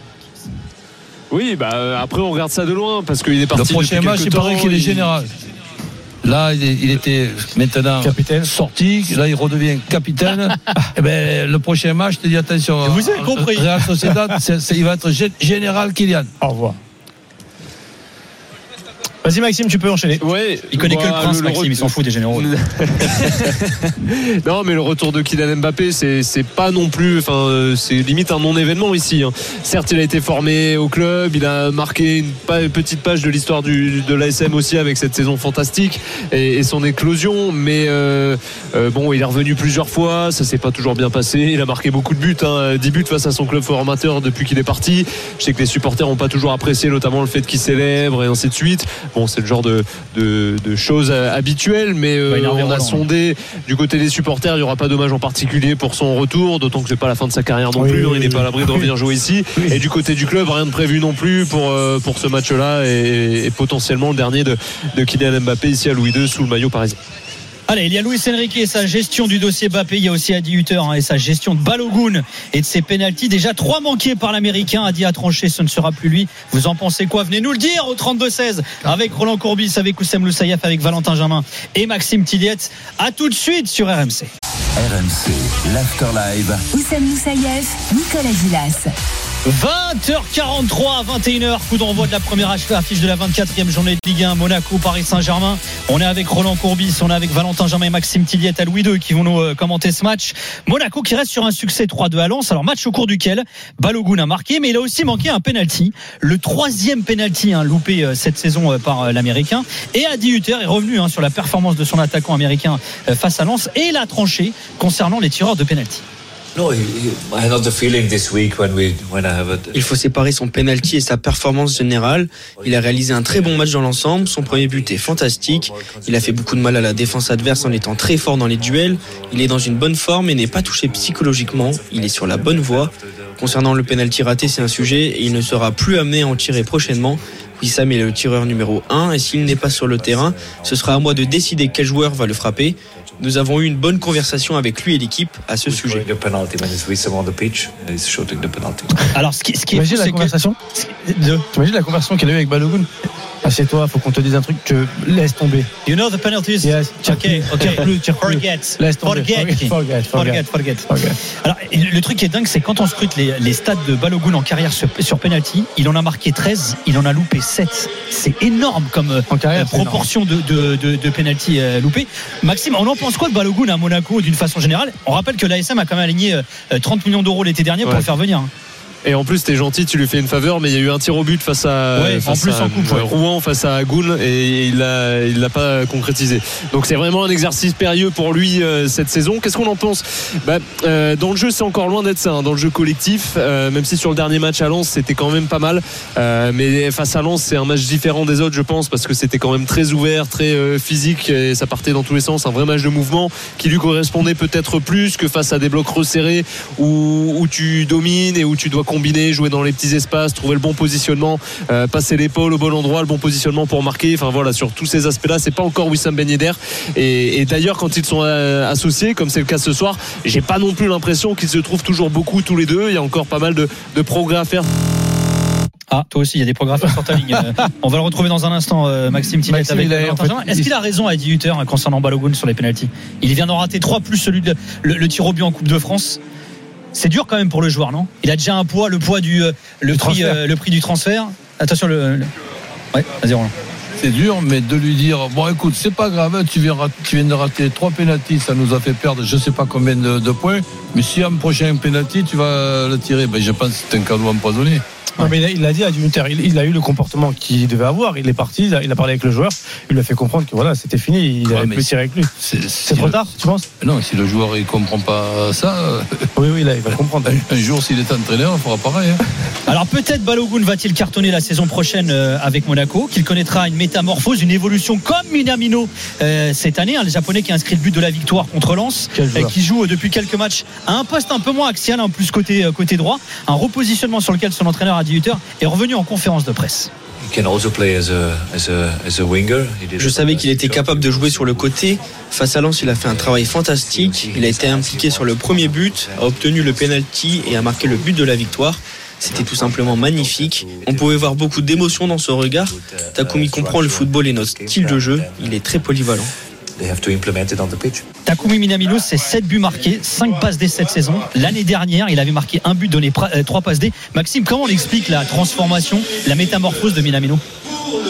Oui, bah euh, après on regarde ça de loin parce qu'il est parti. Le prochain match, il paraît qu'il est général. Là, il, est- il était maintenant Capitaine. sorti. Là, il redevient capitaine. Eh ben, le prochain match, je te dis attention. Vous avez compris. Real Sociedad, il va être gé- général Kylian. Au revoir. Vas-y Maxime, tu peux enchaîner. Ouais, Il connaît que le bah, prince, Maxime, re- il s'en fout des généraux. non, mais le retour de Kylian Mbappé, c'est c'est pas non plus, enfin, euh, c'est limite un non-événement ici. hein. Certes, il a été formé au club, il a marqué une, pa- une petite page de l'histoire du- de l'ASM aussi avec cette saison fantastique et, et son éclosion. Mais euh, euh, bon, il est revenu plusieurs fois, ça s'est pas toujours bien passé. Il a marqué beaucoup de buts, hein, 10 buts face à son club formateur depuis qu'il est parti. Je sais que les supporters n'ont pas toujours apprécié, notamment le fait qu'il célèbre et ainsi de suite. Bon, c'est le genre de, de, de choses euh, habituelles, mais euh, Va énerver on a sondé du côté des supporters, il n'y aura pas d'hommage en particulier pour son retour, d'autant que c'est pas la fin de sa carrière non Oui, plus. hein, oui, il n'est oui. pas à l'abri de revenir jouer ici. Et du côté du club, rien de prévu non plus pour, euh, pour ce match-là et, et potentiellement le dernier de, de Kylian Mbappé ici à Louis II sous le maillot parisien. Allez, il y a Luis Enrique et sa gestion du dossier Bappé. Il y a aussi Adi Hutter hein, et sa gestion de Balogun et de ses pénalties. Déjà trois manqués par l'Américain. Adi a tranché, ce ne sera plus lui. Vous en pensez quoi? Venez nous le dire au 32-16 avec Roland Courbis, avec Oussem Loussaïef, avec Valentin Germain et Maxime Tilliette. À tout de suite sur RMC. RMC, l'Afterlive. Oussem Moussaïef, Nicolas Villas. 20h43 à 21h, coup d'envoi de la première affiche de la 24e journée de Ligue 1, Monaco, Paris Saint-Germain. On est avec Roland Courbis, on est avec Valentin Germain et Maxime Tilliette à Louis II qui vont nous euh, commenter ce match. Monaco qui reste sur un succès 3-2 à Lens. Alors match au cours duquel Balogun a marqué, mais il a aussi manqué un penalty. Le troisième penalty hein, loupé euh, cette saison euh, par l'Américain. Et Adi Hutter est revenu hein, sur la performance de son attaquant américain face à Lens et il a tranché concernant les tireurs de penalty. Il faut séparer son penalty et sa performance générale. Il a réalisé un très bon match dans l'ensemble. Son premier but est fantastique. Il a fait beaucoup de mal à la défense adverse en étant très fort dans les duels. Il est dans une bonne forme et n'est pas touché psychologiquement. Il est sur la bonne voie. Concernant le penalty raté, c'est un sujet et il ne sera plus amené à en tirer prochainement. Wissam est le tireur numéro 1 et s'il n'est pas sur le terrain, ce sera à moi de décider quel joueur va le frapper. Nous avons eu une bonne conversation avec lui et l'équipe à ce sujet. Alors ce qui, ce qui est la que- conversation de- T'imagines la conversation qu'il a eu avec Balogun Assieds-toi, faut qu'on te dise un truc que laisse tomber. You know the penalties. Yes, tire Ok, plus, ok. tire plus, tire plus. Forget. Laisse tomber. Forget. Forget, forget, Forget, forget. forget. Alors, le truc qui est dingue, c'est quand on scrute les, les stats de Balogun en carrière sur, sur penalty, il en a marqué 13, il en a loupé 7. C'est énorme comme euh, carrière, euh, c'est énorme. proportion de, de, de, de penalty euh, loupé. Maxime, on en pense quoi de Balogun à Monaco d'une façon générale? On rappelle que l'ASM a quand même aligné euh, 30 millions d'euros l'été dernier pour Ouais. le faire venir. Et en plus, t'es gentil, tu lui fais une faveur, mais il y a eu un tir au but face à, Ouais, face en plus à, en coupe, ouais. Rouen face à Goul et il l'a, il l'a pas concrétisé. Donc c'est vraiment un exercice périlleux pour lui euh, cette saison. Qu'est-ce qu'on en pense? Bah, euh, Dans le jeu, c'est encore loin d'être ça. hein, dans le jeu collectif, euh, même si sur le dernier match à Lens, c'était quand même pas mal. Euh, mais face à Lens, c'est un match différent des autres, je pense, parce que c'était quand même très ouvert, très euh, physique et ça partait dans tous les sens. Un vrai match de mouvement qui lui correspondait peut-être plus que face à des blocs resserrés où, où tu domines et où tu dois combiner, jouer dans les petits espaces, trouver le bon positionnement, euh, passer l'épaule au bon endroit, le bon positionnement pour marquer. Enfin voilà, sur tous ces aspects-là, c'est pas encore Wissam Ben Yedder. Et, et d'ailleurs, quand ils sont euh, associés, comme c'est le cas ce soir, j'ai pas non plus l'impression qu'ils se trouvent toujours beaucoup tous les deux. Il y a encore pas mal de, de progrès à faire. Ah, toi aussi, il y a des programmes sur ta ligne. On va le retrouver dans un instant, euh, Maxime Maxime, avec en fait. Est-ce il- qu'il a raison à 18 h concernant Balogun sur les pénalties? Il vient d'en rater 3 plus celui de le, le tir au but en Coupe de France. C'est dur quand même pour le joueur, non? Il a déjà un poids, le poids du euh, le, prix, transfert. euh, le prix du transfert. Attention le. le- Ouais, vas-y Roland. C'est dur, mais de lui dire bon, écoute, c'est pas grave, tu viens, rat- tu viens de rater trois pénalties, ça nous a fait perdre je sais pas combien de, de points, mais si un prochain pénalty, tu vas le tirer, ben, je pense que c'est un cadeau empoisonné. Non, mais il l'a dit à Dunter, il, il a eu le comportement qu'il devait avoir. Il est parti, il a, il a parlé avec le joueur, il lui a fait comprendre que voilà, c'était fini, il Ouais, avait plus tiré avec lui. C'est trop tard, tu penses? Non, si le joueur il comprend pas ça, euh, Oui, oui, là, il va comprendre. un jour s'il est entraîneur, il fera pareil. hein. Alors peut-être Balogun va-t-il cartonner la saison prochaine euh, avec Monaco, qu'il connaîtra une métamorphose, une évolution comme Minamino euh, cette année, hein, le japonais qui a inscrit le but de la victoire contre Lens, euh, qui joue depuis quelques matchs à un poste un peu moins axial, en plus côté, côté droit, un repositionnement sur lequel son entraîneur a Hutter est revenu en conférence de presse. Je savais qu'il était capable de jouer sur le côté. Face à Lens, il a fait un travail fantastique. Il a été impliqué sur le premier but, a obtenu le penalty et a marqué le but de la victoire. C'était tout simplement magnifique. On pouvait voir beaucoup d'émotion dans ce regard. Takumi comprend le football et notre style de jeu. Il est très polyvalent. Takumi Minamino, c'est 7 buts marqués, 5 passes D cette saison. L'année dernière, il avait marqué un but, donné 3 passes D. Maxime, comment on explique la transformation, la métamorphose de Minamino?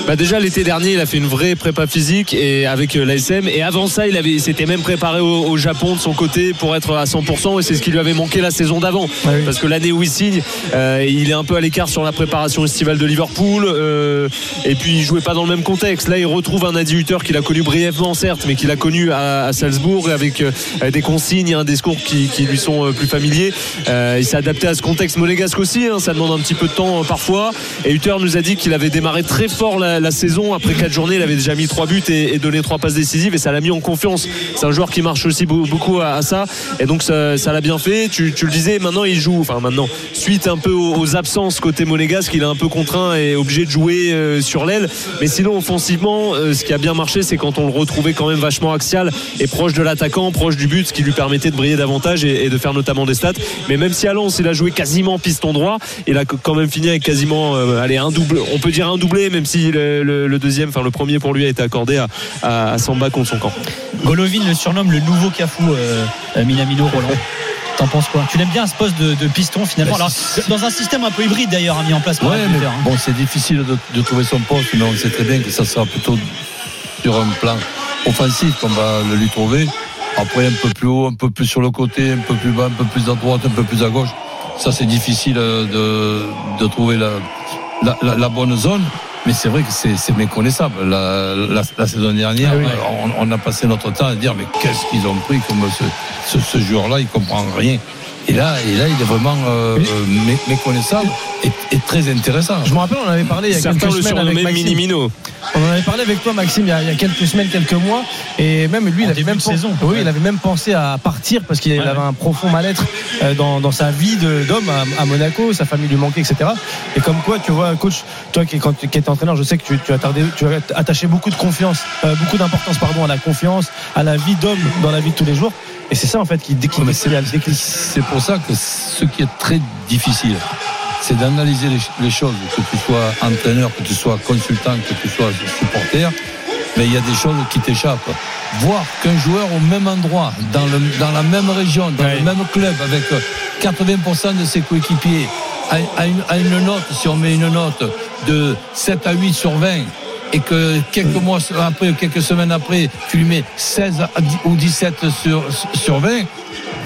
Bah déjà l'été dernier, il a fait une vraie prépa physique et avec euh, l'ASM. Et avant ça, il avait, il s'était même préparé au, au Japon de son côté pour être à 100%. Et c'est ce qui lui avait manqué la saison d'avant. Parce que l'année où il signe, euh, il est un peu à l'écart sur la préparation estivale de Liverpool. euh, et puis il jouait pas dans le même contexte. Là, il retrouve un Adi Hutter qu'il a connu brièvement, certes, mais qu'il a connu à, Salzbourg avec euh, des consignes, un discours qui, qui lui sont euh, plus familiers. Euh, il s'est adapté à ce contexte monégasque aussi. hein. ça demande un petit peu de temps parfois. Et Hutter nous a dit qu'il avait démarré très fort la, saison. Après quatre journées, il avait déjà mis trois buts et, donné trois passes décisives et ça l'a mis en confiance. C'est un joueur qui marche aussi beau- beaucoup à, ça. Et donc ça l'a bien fait. Tu, le disais, maintenant il joue. Enfin maintenant, suite un peu aux, absences côté monégasque, il est un peu contraint et obligé de jouer sur l'aile. Mais sinon, offensivement, ce qui a bien marché, c'est quand on le retrouvait quand même vachement axial et proche de l'attaquant, proche du but, ce qui lui permettait de briller davantage et, et de faire notamment des stats. Mais même si à Lens, il a joué quasiment piston droit, il a quand même fini avec quasiment, euh, allez, un double. On peut dire un doublé, même si le, le- le deuxième, enfin le premier pour lui a été accordé à, à, à Samba contre son camp. Golovin le surnomme le nouveau Cafou, euh, euh, Minamino Roland. T'en penses quoi? Tu l'aimes bien ce poste de, de piston finalement? Bah, Alors, Dans un système un peu hybride d'ailleurs, hein, mis en place par Ouais, la mais hein. bon, c'est difficile de, de trouver son poste, mais on sait très bien que ça sera plutôt sur un plan offensif qu'on va le lui trouver. Après, un peu plus haut, un peu plus sur le côté, un peu plus bas, un peu plus à droite, un peu plus à gauche. Ça, c'est difficile de, de trouver la, la, la- la bonne zone. Mais c'est vrai que c'est c'est méconnaissable. La, la, la saison dernière, Ah oui. on, on a passé notre temps à dire mais qu'est-ce qu'ils ont pris comme ce, ce, ce joueur-là, il comprend rien. Et là, et là, il est vraiment euh, mé- méconnaissable et, et très intéressant. Je me rappelle, on en avait parlé il y a Certains quelques le semaines avec surnommaient Maxime. Mini-Mino. On en avait parlé avec toi, Maxime, il y a, il y a quelques semaines, quelques mois, et même lui, il avait même de pen- saison. Oui, il avait même pensé à partir parce qu'il Ouais, avait ouais. un profond mal-être euh, dans, dans sa vie d'homme à, à Monaco, sa famille lui manquait, etc. Et comme quoi, tu vois, coach, toi qui, quand, qui es entraîneur, je sais que tu, tu as tardé, tu as attaché beaucoup de confiance, euh, beaucoup d'importance, pardon, à la confiance, à la vie d'homme dans la vie de tous les jours. Et c'est ça en fait qui mais c'est pour ça que ce qui est très difficile, c'est d'analyser les, les choses, que tu sois entraîneur, que tu sois consultant, que tu sois supporter. Mais il y a des choses qui t'échappent. Voir qu'un joueur au même endroit, dans, le, dans la même région, dans le même club, avec 80% de ses coéquipiers, a, a une, a une note, si on met une note de 7 à 8 sur 20, et que quelques mois après, quelques semaines après, tu lui mets 16 à 10 ou 17 sur, sur 20,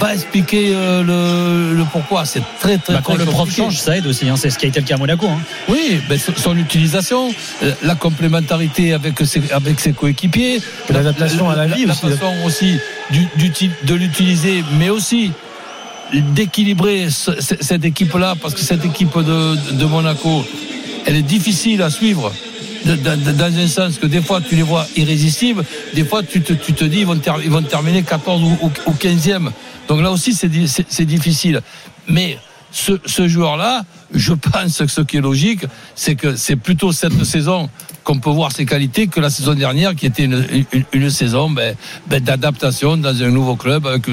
va expliquer euh, le, le pourquoi. C'est très, très, Bah, quand très le prof change, ça aide aussi. hein. C'est ce qui a été le cas à Monaco. hein. Oui, son- utilisation, euh, la complémentarité avec ses, avec ses coéquipiers, L'adaptation à la vie la aussi. façon aussi du- de l'utiliser, mais aussi d'équilibrer ce- ce- cette équipe-là, parce que cette équipe de, de Monaco, elle est difficile à suivre. Dans un sens que des fois tu les vois irrésistibles, des fois tu te, tu te dis ils vont, ils vont terminer 14 ou, ou- ou 15e. Donc là aussi c'est di- c'est c'est difficile. Mais ce, ce joueur-là, je pense que ce qui est logique, c'est que c'est plutôt cette saison qu'on peut voir ses qualités que la saison dernière qui était une, une- une saison ben, ben, d'adaptation dans un nouveau club avec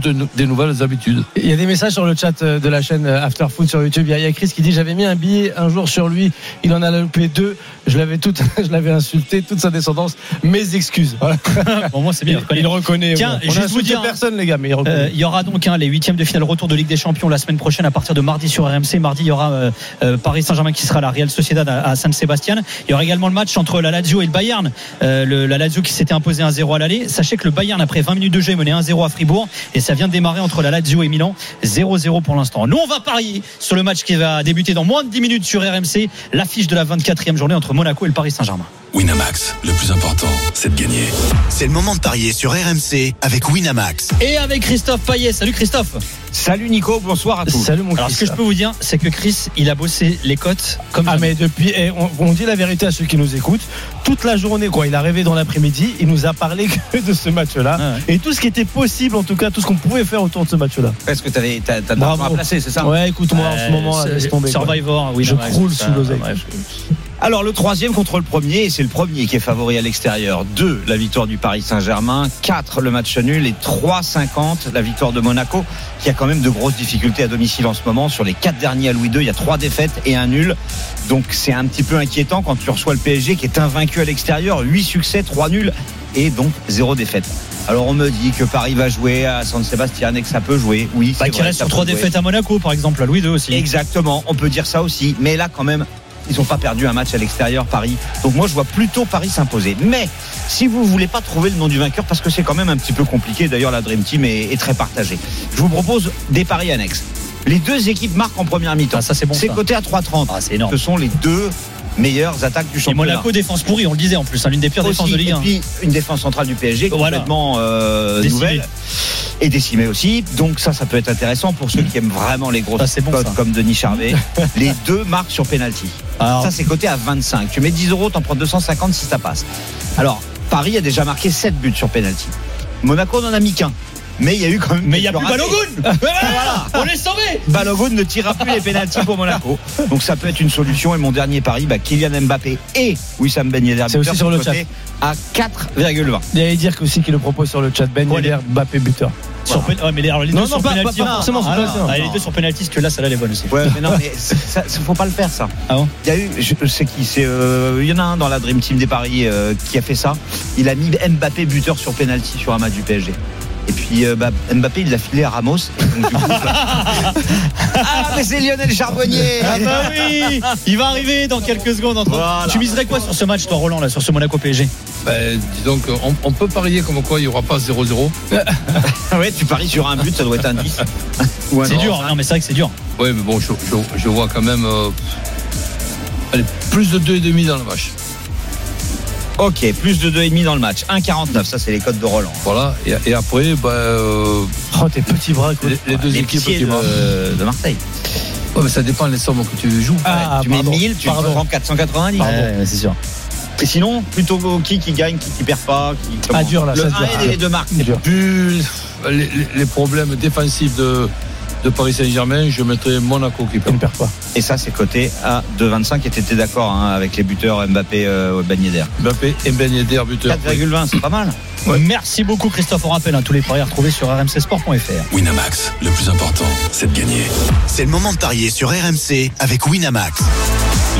toutes des nouvelles habitudes. Il y a des messages sur le chat euh, de la chaîne euh, After Food sur YouTube. Il y a- Chris qui dit j'avais mis un billet un jour sur lui, il en a loupé deux. Je l'avais tout, je l'avais insulté, toute sa descendance. Mes excuses. Voilà. Bon, moi, c'est bien. Il, il reconnaît. Tiens, on juste a vous dire- personne les gars, mais il Euh, reconnaît. il y aura donc hein, les huitièmes de finale retour de Ligue des Champions la semaine prochaine à partir de mardi sur RMC. Mardi, il y aura euh, euh, Paris Saint-Germain qui sera à la Real Sociedad à, à San Sébastien. Il y aura également le match entre la Lazio et le Bayern. Euh, le, la Lazio qui s'était imposé 1-0 à l'aller. Sachez que le Bayern, après 20 minutes de jeu, est mené 1-0 à Fribourg et ça vient de démarrer entre la Lazio et Milan. 0-0 pour l'instant. Nous, on va parier sur le match qui va débuter dans moins de 10 minutes sur RMC. L'affiche de la 24e journée entre Monaco et le Paris Saint-Germain. Winamax, le plus important, c'est de gagner. C'est le moment de parier sur RMC avec Winamax. Et avec Christophe Payet. Salut Christophe. Salut Nico, bonsoir à tous. Salut mon Alors, Chris. ce que je peux vous dire, c'est que Chris, il a bossé les cotes comme Ah jamais. mais depuis, eh, on, on dit la vérité à ceux qui nous écoutent. Toute la journée, quoi. Il a rêvé dans l'après-midi. Il nous a parlé que de ce match-là Ah et tout ce qui était possible, en tout cas, tout ce qu'on pouvait faire autour de ce match-là. Est-ce que Bravo. l'argent à placer, c'est ça? Ouais, écoute-moi en ce Euh, moment, laisse tomber. quoi. Survivor, oui. Je croule sous l'oseille. Alors le troisième contre le premier, et c'est le premier qui est favori à l'extérieur. 2 la victoire du Paris Saint-Germain, 4 le match nul et 3,50 la victoire de Monaco, qui a quand même de grosses difficultés à domicile en ce moment. Sur les 4 derniers à Louis II, il y a 3 défaites et un nul. Donc c'est un petit peu inquiétant quand tu reçois le PSG qui est invaincu à l'extérieur, 8 succès, 3 nuls et donc 0 défaite. Alors on me dit que Paris va jouer à San Sébastien et que ça peut jouer. Oui, Bah, qui reste sur trois défaites à Monaco, par exemple, à Louis II aussi. Exactement, on peut dire ça aussi. Mais là, quand même, Ils n'ont pas perdu un match à l'extérieur, Paris. Donc moi, je vois plutôt Paris s'imposer. Mais si vous voulez pas trouver le nom du vainqueur, parce que c'est quand même un petit peu compliqué, d'ailleurs la Dream Team est, est très partagée, je vous propose des paris annexes. Les deux équipes marquent en première mi-temps. Ah, ça, c'est bon, C'est coté à 3,30. Ah, c'est énorme. Ce sont les deux meilleures attaques du Et championnat. Monaco, défense pourrie, on le disait en plus, hein, l'une des pires défenses de Ligue et 1. puis une défense centrale du PSG Voilà. complètement euh, nouvelle et décimée aussi. Donc ça, ça peut être intéressant pour ceux qui aiment vraiment les grosses bon, ça. comme Denis Charvet. les deux marques sur penalty. Ça, c'est coté à 25. Tu mets 10 euros, t'en prends 250 si ça passe. Alors, Paris a déjà marqué 7 buts sur penalty. Monaco n'en a mis qu'un. Mais il y a eu quand même. mais il n'y a plus. Balogun Voilà, On est sauvé Balogun ne tirera plus les pénaltys pour Monaco. Donc ça peut être une solution. Et mon dernier pari, bah, Kylian Mbappé et Wissam Ben Yedder C'est aussi sur le cotés à 4,20. Il allait dire aussi qu'il le propose sur le chat. Ben Yedder, Mbappé, buteur. Sur ouais, mais les, alors, les Non, deux non, sur pas- penalty. pas- pas forcément sur Ah, penalty, non. non. Ah, les deux sur penalty, que là, celle-là, elle est bonne aussi. Ouais, mais non, mais ça, ça, faut pas le faire ça. Ah bon Il y a eu, je je sais qui, c'est, euh, il y en a un dans la Dream Team des paris euh, qui a fait ça. Il a mis Mbappé buteur sur penalty sur un match du PSG. Et puis euh, bah, Mbappé, il l'a filé à Ramos. Et donc, du coup, bah- ah, mais c'est Lionel Charbonnier. Ah bah oui Il va arriver dans quelques secondes. entre- Voilà. Tu miserais quoi sur ce match, toi, Roland, là, sur ce Monaco PSG Ben, dis donc, on, on peut parier comme quoi il n'y aura pas 0-0. ouais, tu paries sur un but, ça doit être un 10. Ou un C'est dur, non, mais c'est vrai que c'est dur. Oui, mais bon, je, je- je vois quand même euh, allez, plus de 2,5 dans le match. Ok, plus de 2,5 dans le match. 1,49, ça c'est les codes de Roland. Voilà. Et, et après, ben, euh, Oh, tes petits bras, quoi. les, les deux Les équipes de, de Marseille. Ouais, mais ça dépend des sommes que tu joues. Ah, tu pardon. mets 1000, tu Pardon. prends 490. Ouais, c'est sûr. Et sinon, plutôt qui qui gagne, qui, qui perd pas qui, comment Ah, dur, là, Le ça, 1 dur. et les deux marques. Dur. Les problèmes défensifs de, de Paris Saint-Germain, je mettrais Monaco qui Il perd. ne perd pas. Et ça, c'est coté à 2,25. Et t'étais d'accord hein, avec les buteurs Mbappé, euh, Ben Yedder. Mbappé et Ben Yedder, buteur. 4,20, c'est pas mal. Merci beaucoup, Christophe. On rappelle hein, tous les paris à retrouver sur rmcsport.fr. Winamax, le plus important, c'est de gagner. C'est le moment de parier sur RMC avec Winamax.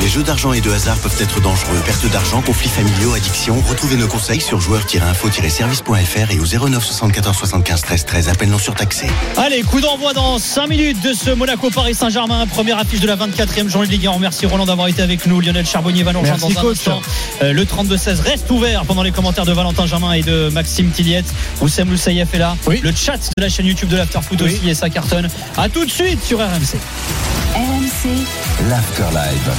Les jeux d'argent et de hasard peuvent être dangereux. Perte d'argent, conflits familiaux, addiction. Retrouvez nos conseils sur joueurs-info-service.fr et au 09 74 75 13 13. Appel non surtaxé. Allez, coup d'envoi dans 5 minutes de ce Monaco-Paris Saint-Germain. Première affiche de la 24e journée de Ligue 1. On remercie Roland d'avoir été avec nous. Lionel Charbonnier va nous rejoindre Merci, dans un coach. instant. Euh, le 32-16 reste ouvert pendant les commentaires de Valentin Germain et de Maxime Tilliette. Oussem Loussaïef est là. Oui. Le chat de la chaîne YouTube de l'Afterfoot Oui. aussi et ça cartonne. À tout de suite sur RMC. RMC, L'Afterlife.